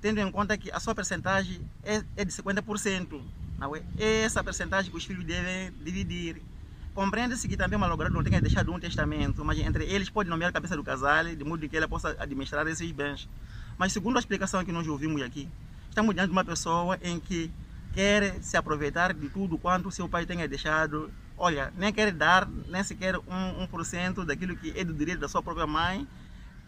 tendo em conta que a sua percentagem é, é de 50%. Não é? essa percentagem que os filhos devem dividir. Compreende-se que também o malogrado não tenha deixado um testamento, mas entre eles pode nomear a cabeça do casal, de modo que ela possa administrar esses bens. Mas segundo a explicação que nós ouvimos aqui, estamos diante de uma pessoa em que quer se aproveitar de tudo quanto seu pai tenha deixado. Olha, nem quer dar nem sequer um, um por cento daquilo que é do direito da sua própria mãe,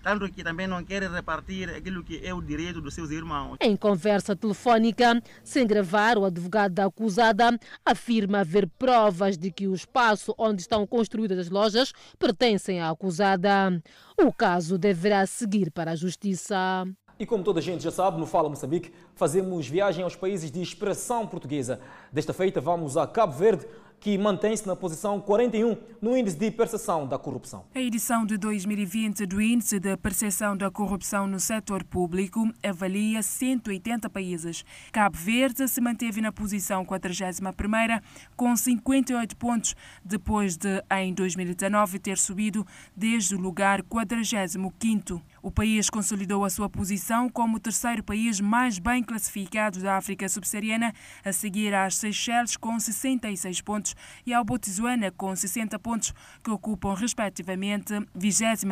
tanto que também não querem repartir aquilo que é o direito dos seus irmãos. Em conversa telefónica, sem gravar, o advogado da acusada afirma haver provas de que o espaço onde estão construídas as lojas pertencem à acusada. O caso deverá seguir para a justiça. E como toda a gente já sabe, no Fala Moçambique, fazemos viagem aos países de expressão portuguesa. Desta feita, vamos a Cabo Verde, que mantém-se na posição 41 no Índice de Percepção da Corrupção. A edição de 2020 do Índice de Percepção da Corrupção no Setor Público avalia 180 países. Cabo Verde se manteve na posição 41 com 58 pontos, depois de, em 2019, ter subido desde o lugar 45 o país consolidou a sua posição como o terceiro país mais bem classificado da África subsaariana, a seguir às Seychelles com 66 pontos e ao Botsuana com 60 pontos, que ocupam respectivamente 27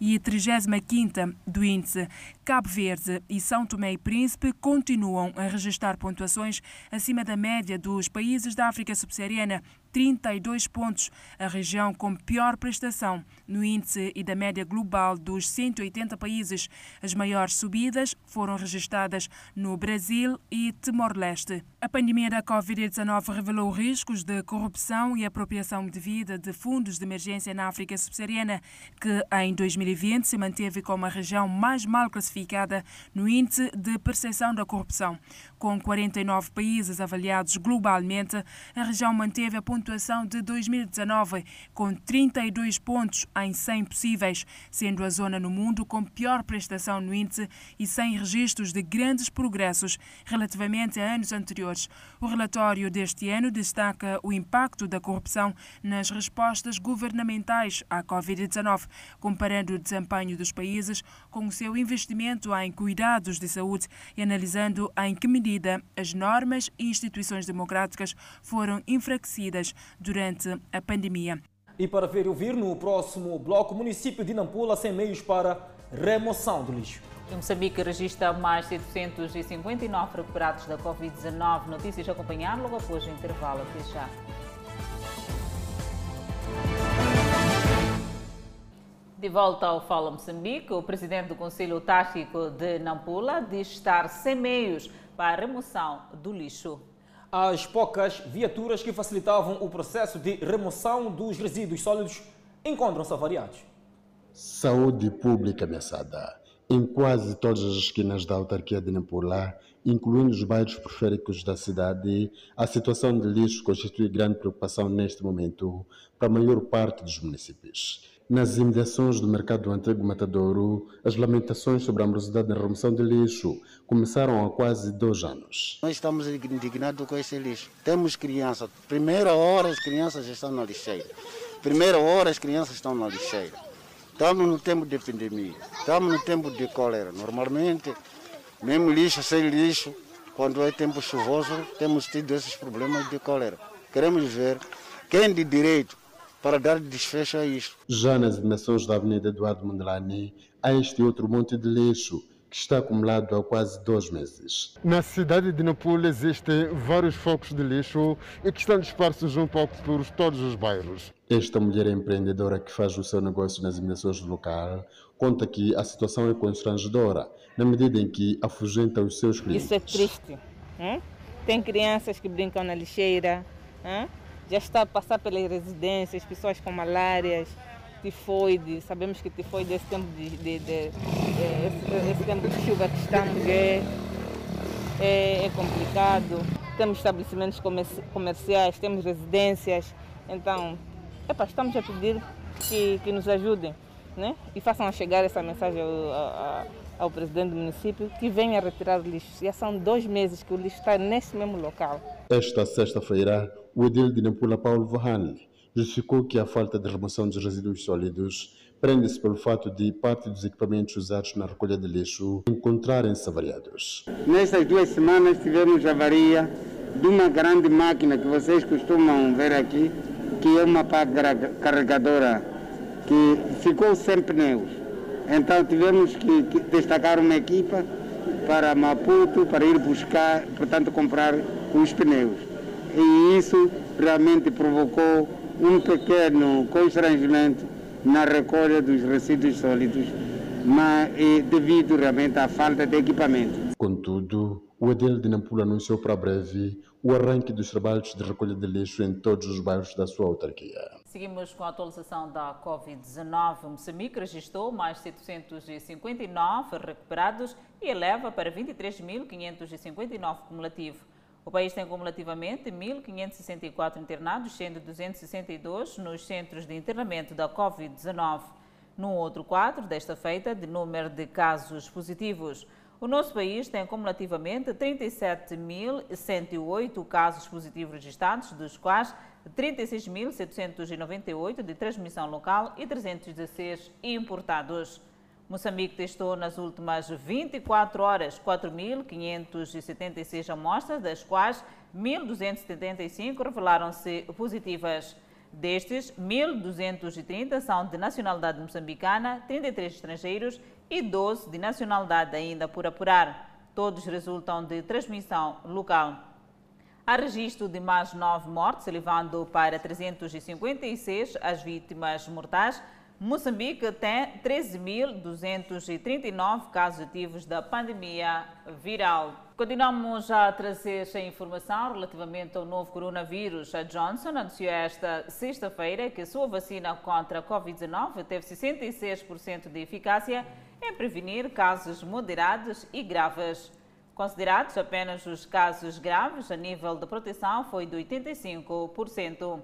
e 35 do índice. Cabo Verde e São Tomé e Príncipe continuam a registrar pontuações acima da média dos países da África subsaariana, 32 pontos, a região com pior prestação no índice e da média global dos 180 países. As maiores subidas foram registradas no Brasil e Timor-Leste. A pandemia da Covid-19 revelou riscos de corrupção e apropriação devida de fundos de emergência na África subsaariana, que em 2020 se manteve como a região mais mal classificada no índice de percepção da corrupção. Com 49 países avaliados globalmente, a região manteve a pontuação de 2019, com 32 pontos em 100 possíveis, sendo a zona no mundo com pior prestação no índice e sem registros de grandes progressos relativamente a anos anteriores. O relatório deste ano destaca o impacto da corrupção nas respostas governamentais à Covid-19, comparando o desempenho dos países com o seu investimento em cuidados de saúde e analisando em que medida as normas e instituições democráticas foram enfraquecidas durante a pandemia. E para ver e ouvir no próximo bloco, o município de Nampula sem meios para remoção do lixo. Em Moçambique registra mais 759 recuperados da Covid-19. Notícias a acompanhar logo após o intervalo. Até já. De volta ao Fala Moçambique, o presidente do Conselho Tático de Nampula diz estar sem meios para a remoção do lixo. As poucas viaturas que facilitavam o processo de remoção dos resíduos sólidos encontram-se avariados. Saúde pública ameaçada. Em quase todas as esquinas da autarquia de Nampula, incluindo os bairros periféricos da cidade, a situação de lixo constitui grande preocupação neste momento para a maior parte dos municípios. Nas imediações do mercado antigo Matadouro, as lamentações sobre a morosidade na remoção de lixo começaram há quase dois anos. Nós estamos indignados com esse lixo. Temos crianças. Primeira hora as crianças estão na lixeira. Primeira hora as crianças estão na lixeira. Estamos no tempo de epidemia. Estamos no tempo de cólera. Normalmente, mesmo lixo sem lixo, quando é tempo chuvoso, temos tido esses problemas de cólera. Queremos ver quem de direito para dar desfecho a isto. Já nas dimensões da Avenida Eduardo Mondlane, há este outro monte de lixo que está acumulado há quase dois meses. Na cidade de Nampula existem vários focos de lixo e que estão dispersos um pouco por todos os bairros. Esta mulher empreendedora que faz o seu negócio nas dimensões do local conta que a situação é constrangedora na medida em que afugenta os seus clientes. Isso é triste. Hein? Tem crianças que brincam na lixeira, hein? já está a passar pelas residências, pessoas com malárias, tifoide. Sabemos que tifoide, esse tempo de, de, de, de esse, esse, tempo de chuva que estamos é, é, é complicado. Temos estabelecimentos comerciais, temos residências, então epa, estamos a pedir que, que nos ajudem né? e façam chegar essa mensagem ao, ao, presidente do município que venha retirar lixo. Já são dois meses que o lixo está nesse mesmo local. Esta sexta-feira, o edil de Nampula, Paulo Vahanli, justificou que a falta de remoção dos resíduos sólidos prende-se pelo fato de parte dos equipamentos usados na recolha de lixo encontrarem-se avariados. Nestas duas semanas tivemos avaria de uma grande máquina que vocês costumam ver aqui, que é uma pá carregadora que ficou sem pneus. Então tivemos que, destacar uma equipa para Maputo para ir buscar, portanto, comprar os pneus. E isso realmente provocou um pequeno constrangimento na recolha dos resíduos sólidos, mas devido realmente à falta de equipamento. Contudo, o Edel de Nampula anunciou para breve o arranque dos trabalhos de recolha de lixo em todos os bairros da sua autarquia. Seguimos com a atualização da Covid-19. Moçambique registrou mais 759 recuperados e eleva para 23.559 cumulativo. O país tem cumulativamente 1.564 internados, sendo 262 nos centros de internamento da Covid-19. No outro quadro desta feita, de número de casos positivos, o nosso país tem cumulativamente 37.108 casos positivos registrados, dos quais 36.798 de transmissão local e 316 importados. Moçambique testou nas últimas 24 horas 4.576 amostras, das quais 1.275 revelaram-se positivas. Destes, 1.230 são de nacionalidade moçambicana, 33 estrangeiros e 12 de nacionalidade ainda por apurar. Todos resultam de transmissão local. Há registro de mais nove mortes, elevando para 356 as vítimas mortais. Moçambique tem 13.239 casos ativos da pandemia viral. Continuamos a trazer essa informação relativamente ao novo coronavírus. A Johnson anunciou esta sexta-feira que a sua vacina contra a Covid-19 teve 66% de eficácia em prevenir casos moderados e graves. Considerados apenas os casos graves, a nível de proteção foi de 85%.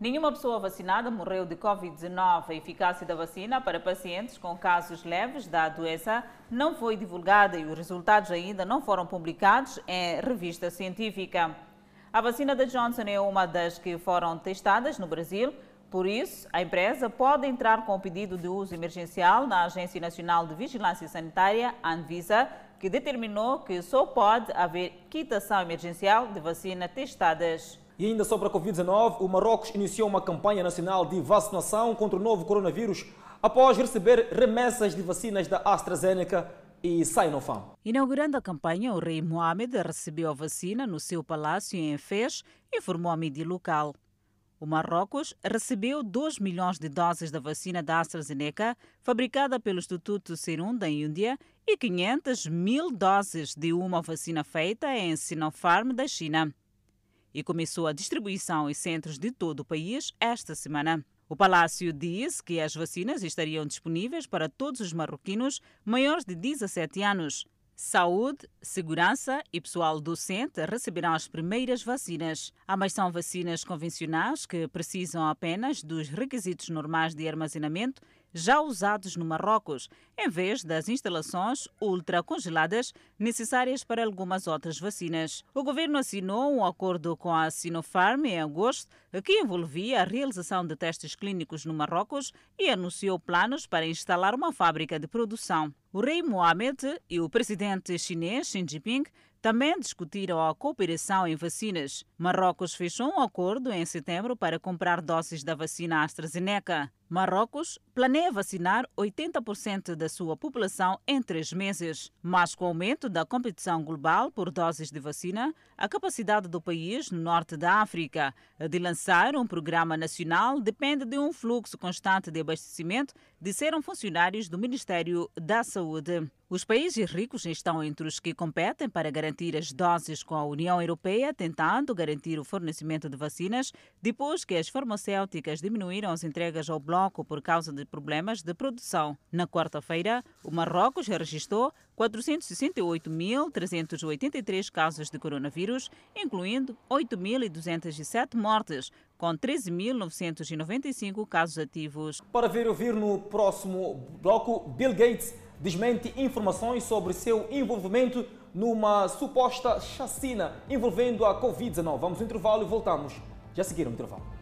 Nenhuma pessoa vacinada morreu de Covid-19. A eficácia da vacina para pacientes com casos leves da doença não foi divulgada e os resultados ainda não foram publicados em revista científica. A vacina da Johnson é uma das que foram testadas no Brasil. Por isso, a empresa pode entrar com o pedido de uso emergencial na Agência Nacional de Vigilância Sanitária, Anvisa, que determinou que só pode haver quitação emergencial de vacina testadas. E ainda sobre a Covid-19, o Marrocos iniciou uma campanha nacional de vacinação contra o novo coronavírus após receber remessas de vacinas da AstraZeneca e Sinopharm. Inaugurando a campanha, o rei Mohamed recebeu a vacina no seu palácio em Fez, informou a mídia local. O Marrocos recebeu 2 milhões de doses da vacina da AstraZeneca, fabricada pelo Instituto Serum da Índia, e 500 mil doses de uma vacina feita em Sinopharm da China e começou a distribuição em centros de todo o país esta semana. O Palácio diz que as vacinas estariam disponíveis para todos os marroquinos maiores de 17 anos. Saúde, segurança e pessoal docente receberão as primeiras vacinas. Ambas são vacinas convencionais que precisam apenas dos requisitos normais de armazenamento já usados no Marrocos, em vez das instalações ultracongeladas necessárias para algumas outras vacinas. O governo assinou um acordo com a Sinopharm em agosto, que envolvia a realização de testes clínicos no Marrocos e anunciou planos para instalar uma fábrica de produção. O rei Mohamed e o presidente chinês Xi Jinping também discutiram a cooperação em vacinas. Marrocos fechou um acordo em setembro para comprar doses da vacina AstraZeneca. Marrocos planeia vacinar 80% da sua população em três meses. Mas com o aumento da competição global por doses de vacina, a capacidade do país no norte da África de lançar um programa nacional depende de um fluxo constante de abastecimento, disseram funcionários do Ministério da Saúde. Os países ricos estão entre os que competem para garantir as doses com a União Europeia, tentando garantir o fornecimento de vacinas depois que as farmacêuticas diminuíram as entregas ao bloco por causa de problemas de produção. Na quarta-feira, o Marrocos registrou 468.383 casos de coronavírus, incluindo 8.207 mortes, com 13.995 casos ativos. Para ver ouvir no próximo bloco, Bill Gates desmente informações sobre seu envolvimento numa suposta chacina envolvendo a Covid-19. Vamos ao intervalo e voltamos. Já seguiram o intervalo.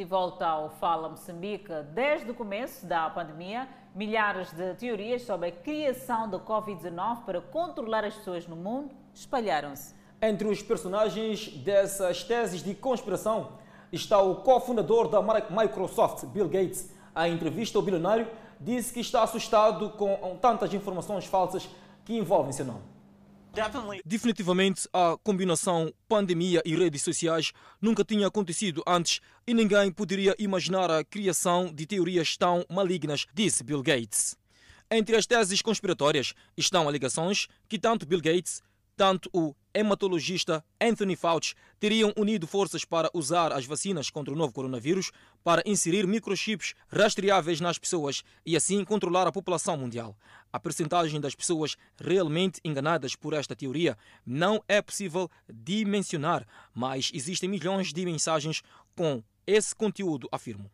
De volta ao Fala Moçambique, desde o começo da pandemia, milhares de teorias sobre a criação da Covid-19 para controlar as pessoas no mundo espalharam-se. Entre os personagens dessas teses de conspiração está o cofundador da Microsoft, Bill Gates. A entrevista ao bilionário disse que está assustado com tantas informações falsas que envolvem seu nome. Definitivamente, a combinação pandemia e redes sociais nunca tinha acontecido antes e ninguém poderia imaginar a criação de teorias tão malignas, disse Bill Gates. Entre as teses conspiratórias estão alegações que tanto Bill Gates tanto o hematologista Anthony Fauci teriam unido forças para usar as vacinas contra o novo coronavírus para inserir microchips rastreáveis nas pessoas e assim controlar a população mundial. A percentagem das pessoas realmente enganadas por esta teoria não é possível dimensionar, mas existem milhões de mensagens com esse conteúdo, afirmo.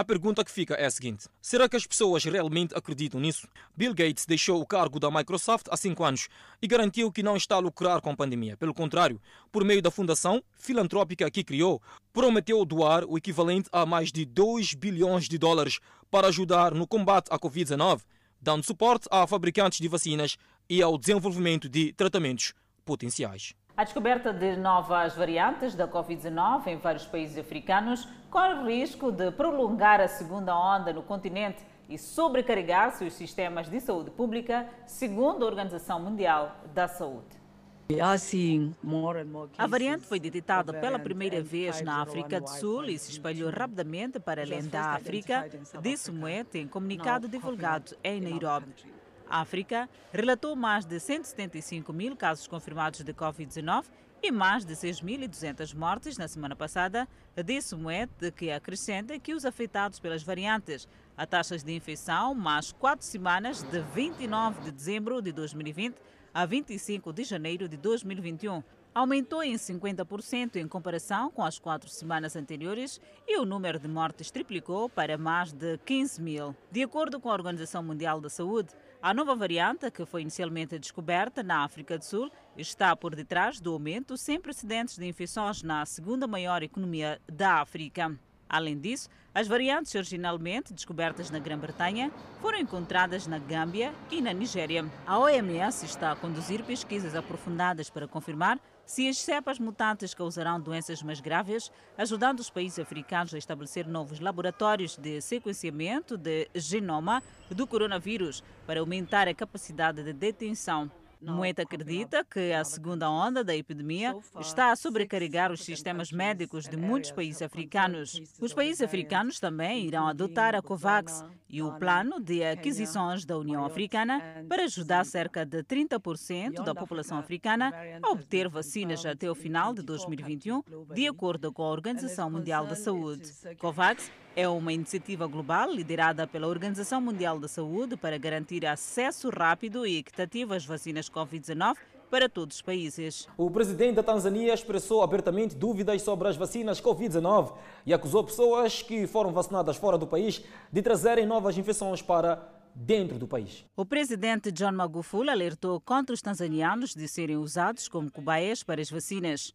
A pergunta que fica é a seguinte: será que as pessoas realmente acreditam nisso? Bill Gates deixou o cargo da Microsoft há cinco anos e garantiu que não está a lucrar com a pandemia. Pelo contrário, por meio da fundação filantrópica que criou, prometeu doar o equivalente a mais de 2 bilhões de dólares para ajudar no combate à Covid-19, dando suporte a fabricantes de vacinas e ao desenvolvimento de tratamentos potenciais. A descoberta de novas variantes da Covid-19 em vários países africanos corre o risco de prolongar a segunda onda no continente e sobrecarregar seus sistemas de saúde pública, segundo a Organização Mundial da Saúde. A variante foi detectada pela primeira vez na África do Sul e se espalhou rapidamente para além da África, disse Moete em comunicado divulgado em Nairobi. África relatou mais de 175 mil casos confirmados de Covid-19 e mais de 6.200 mortes na semana passada, disse Moed que acrescenta que os afetados pelas variantes a taxas de infecção, mais quatro semanas de 29 de dezembro de 2020 a 25 de janeiro de 2021 aumentou em 50% em comparação com as quatro semanas anteriores e o número de mortes triplicou para mais de 15 mil. De acordo com a Organização Mundial da Saúde, a nova variante, que foi inicialmente descoberta na África do Sul, está por detrás do aumento sem precedentes de infecções na segunda maior economia da África. Além disso, as variantes originalmente descobertas na Grã-Bretanha foram encontradas na Gâmbia e na Nigéria. A OMS está a conduzir pesquisas aprofundadas para confirmar se as cepas mutantes causarão doenças mais graves, ajudando os países africanos a estabelecer novos laboratórios de sequenciamento de genoma do coronavírus para aumentar a capacidade de detenção. Moeta acredita que a segunda onda da epidemia está a sobrecarregar os sistemas médicos de muitos países africanos. Os países africanos também irão adotar a COVAX e o plano de aquisições da União Africana para ajudar cerca de 30% da população africana a obter vacinas até o final de 2021, de acordo com a Organização Mundial da Saúde. COVAX é uma iniciativa global liderada pela Organização Mundial da Saúde para garantir acesso rápido e equitativo às vacinas Covid-19 para todos os países. O presidente da Tanzânia expressou abertamente dúvidas sobre as vacinas Covid-19 e acusou pessoas que foram vacinadas fora do país de trazerem novas infecções para dentro do país. O presidente John Magufuli alertou contra os tanzanianos de serem usados como cobaias para as vacinas.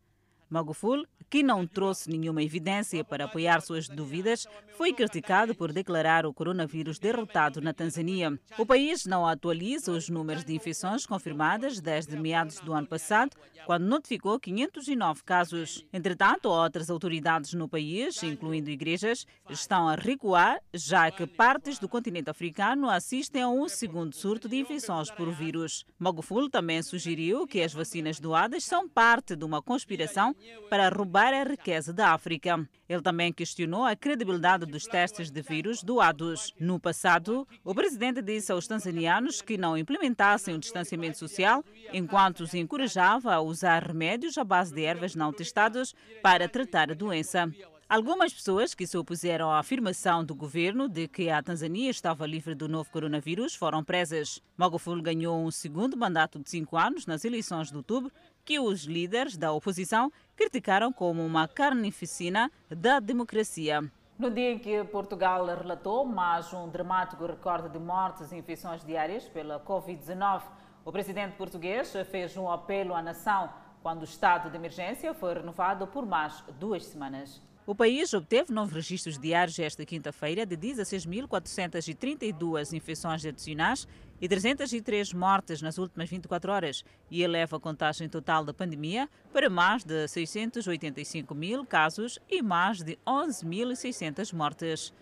Magufuli que não trouxe nenhuma evidência para apoiar suas dúvidas, foi criticado por declarar o coronavírus derrotado na Tanzânia. O país não atualiza os números de infecções confirmadas desde meados do ano passado, quando notificou 509 casos. Entretanto, outras autoridades no país, incluindo igrejas, estão a recuar, já que partes do continente africano assistem a um segundo surto de infecções por vírus. Magufuli também sugeriu que as vacinas doadas são parte de uma conspiração para roubar a riqueza da África. Ele também questionou a credibilidade dos testes de vírus doados. No passado, o presidente disse aos tanzanianos que não implementassem o distanciamento social, enquanto os encorajava a usar remédios à base de ervas não testados para tratar a doença. Algumas pessoas que se opuseram à afirmação do governo de que a Tanzânia estava livre do novo coronavírus foram presas. Magufuli ganhou um segundo mandato de cinco anos nas eleições de outubro, que os líderes da oposição criticaram como uma carnificina da democracia. No dia em que Portugal relatou mais um dramático recorde de mortes e infecções diárias pela Covid-19, o presidente português fez um apelo à nação quando o estado de emergência foi renovado por mais duas semanas. O país obteve novos registros diários esta quinta-feira de 16.432 infecções adicionais e 303 mortes nas últimas 24 horas e eleva a contagem total da pandemia para mais de 685 mil casos e mais de 11.600 mortes.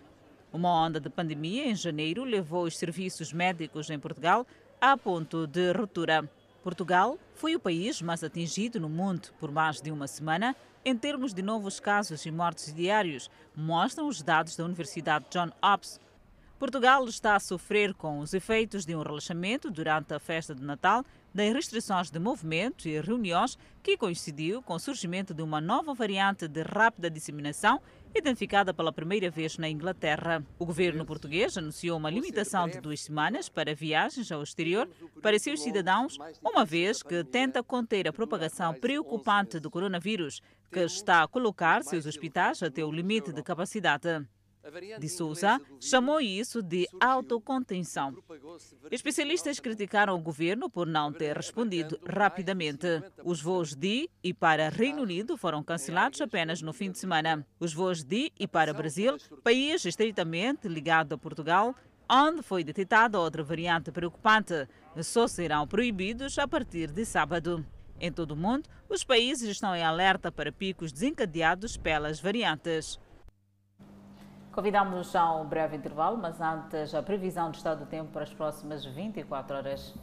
Uma onda de pandemia em janeiro levou os serviços médicos em Portugal a ponto de ruptura. Portugal foi o país mais atingido no mundo por mais de uma semana em termos de novos casos e mortes diários, mostram os dados da Universidade John Hopkins. Portugal está a sofrer com os efeitos de um relaxamento durante a festa de Natal, das restrições de movimento e reuniões que coincidiu com o surgimento de uma nova variante de rápida disseminação identificada pela primeira vez na Inglaterra. O governo português anunciou uma limitação de duas semanas para viagens ao exterior para seus cidadãos, uma vez que tenta conter a propagação preocupante do coronavírus, que está a colocar seus hospitais até o limite de capacidade de Souza chamou isso de autocontenção. Especialistas criticaram o governo por não ter respondido rapidamente. Os voos de e para Reino Unido foram cancelados apenas no fim de semana. Os voos de e para Brasil, país estreitamente ligado a Portugal, onde foi detectada outra variante preocupante, só serão proibidos a partir de sábado. Em todo o mundo, os países estão em alerta para picos desencadeados pelas variantes. Convidamos a um breve intervalo, mas antes a previsão do estado do tempo para as próximas 24 horas.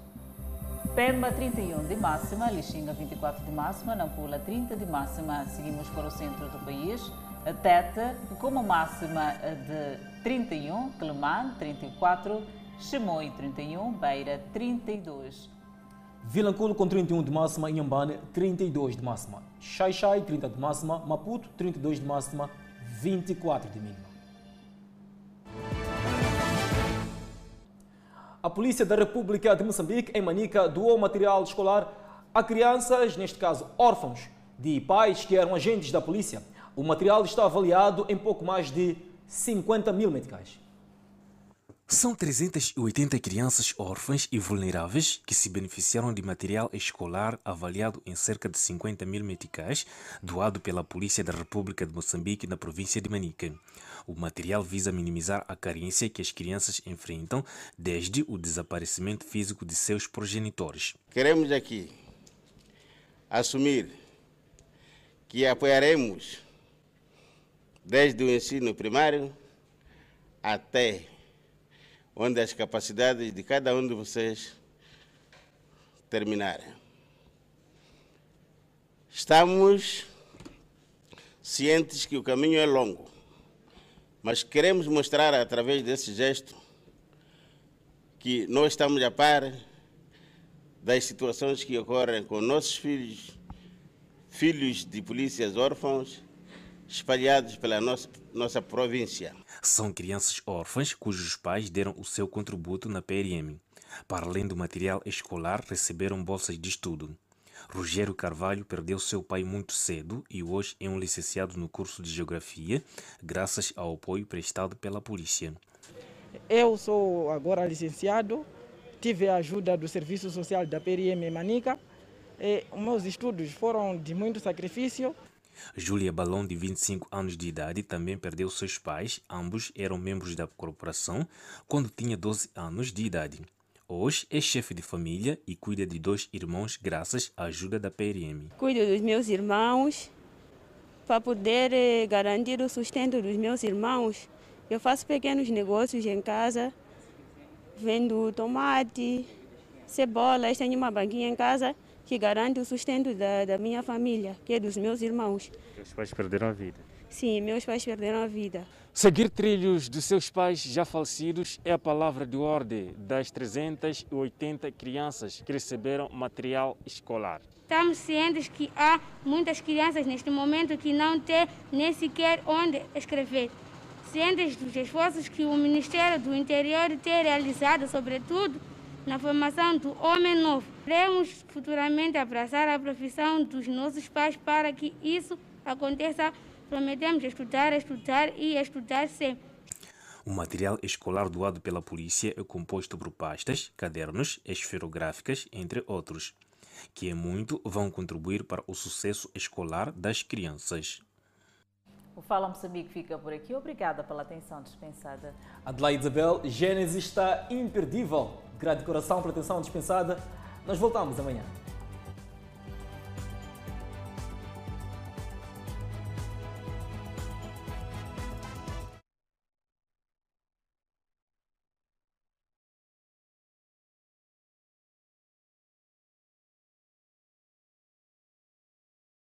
Pemba 31 de máxima, Lixinga 24 de máxima, Nampula 30 de máxima. Seguimos para o centro do país. Tete com uma máxima de 31, Quelimane 34, Chimoio 31, Beira 32. Vilanculo com 31 de máxima, Inhambane 32 de máxima. Xai-Xai 30 de máxima, Maputo 32 de máxima, 24 de mínima. A Polícia da República de Moçambique, em Manica, doou material escolar a crianças, neste caso órfãos, de pais que eram agentes da polícia. O material está avaliado em pouco mais de 50 mil meticais. São 380 crianças órfãs e vulneráveis que se beneficiaram de material escolar avaliado em cerca de 50 mil meticais, doado pela Polícia da República de Moçambique na província de Manica. O material visa minimizar a carência que as crianças enfrentam desde o desaparecimento físico de seus progenitores. Queremos aqui assumir que apoiaremos desde o ensino primário até onde as capacidades de cada um de vocês terminarem. Estamos cientes que o caminho é longo, mas queremos mostrar através desse gesto que nós estamos a par das situações que ocorrem com nossos filhos, filhos de polícias órfãos, espalhados pela nossa, nossa província. São crianças órfãs cujos pais deram o seu contributo na PRM. Para além do material escolar, receberam bolsas de estudo. Rogério Carvalho perdeu seu pai muito cedo e hoje é um licenciado no curso de Geografia, graças ao apoio prestado pela polícia. Eu sou agora licenciado, tive a ajuda do Serviço Social da PRM Manica. E meus estudos foram de muito sacrifício Júlia Balão, de 25 anos de idade, também perdeu seus pais, ambos eram membros da corporação, quando tinha 12 anos de idade. Hoje é chefe de família e cuida de dois irmãos graças à ajuda da PRM. Cuido dos meus irmãos para poder eh, garantir o sustento dos meus irmãos. Eu faço pequenos negócios em casa, vendo tomate, cebolas, tenho uma banquinha em casa que garante o sustento da, da minha família, que é dos meus irmãos. Os pais perderam a vida? Sim, meus pais perderam a vida. Seguir trilhos de seus pais já falecidos é a palavra de ordem das 380 crianças que receberam material escolar. Estamos cientes que há muitas crianças neste momento que não têm nem sequer onde escrever. Cientes dos esforços que o Ministério do Interior tem realizado, sobretudo na formação do homem novo. Queremos futuramente abraçar a profissão dos nossos pais para que isso aconteça. Prometemos estudar, estudar e estudar sempre. O material escolar doado pela polícia é composto por pastas, cadernos, esferográficas, entre outros, que é muito vão contribuir para o sucesso escolar das crianças. O Fala Moçambique fica por aqui. Obrigada pela atenção dispensada. Adelaide Isabel, Gênesis está imperdível. Grande coração pela atenção dispensada. Nós voltamos amanhã.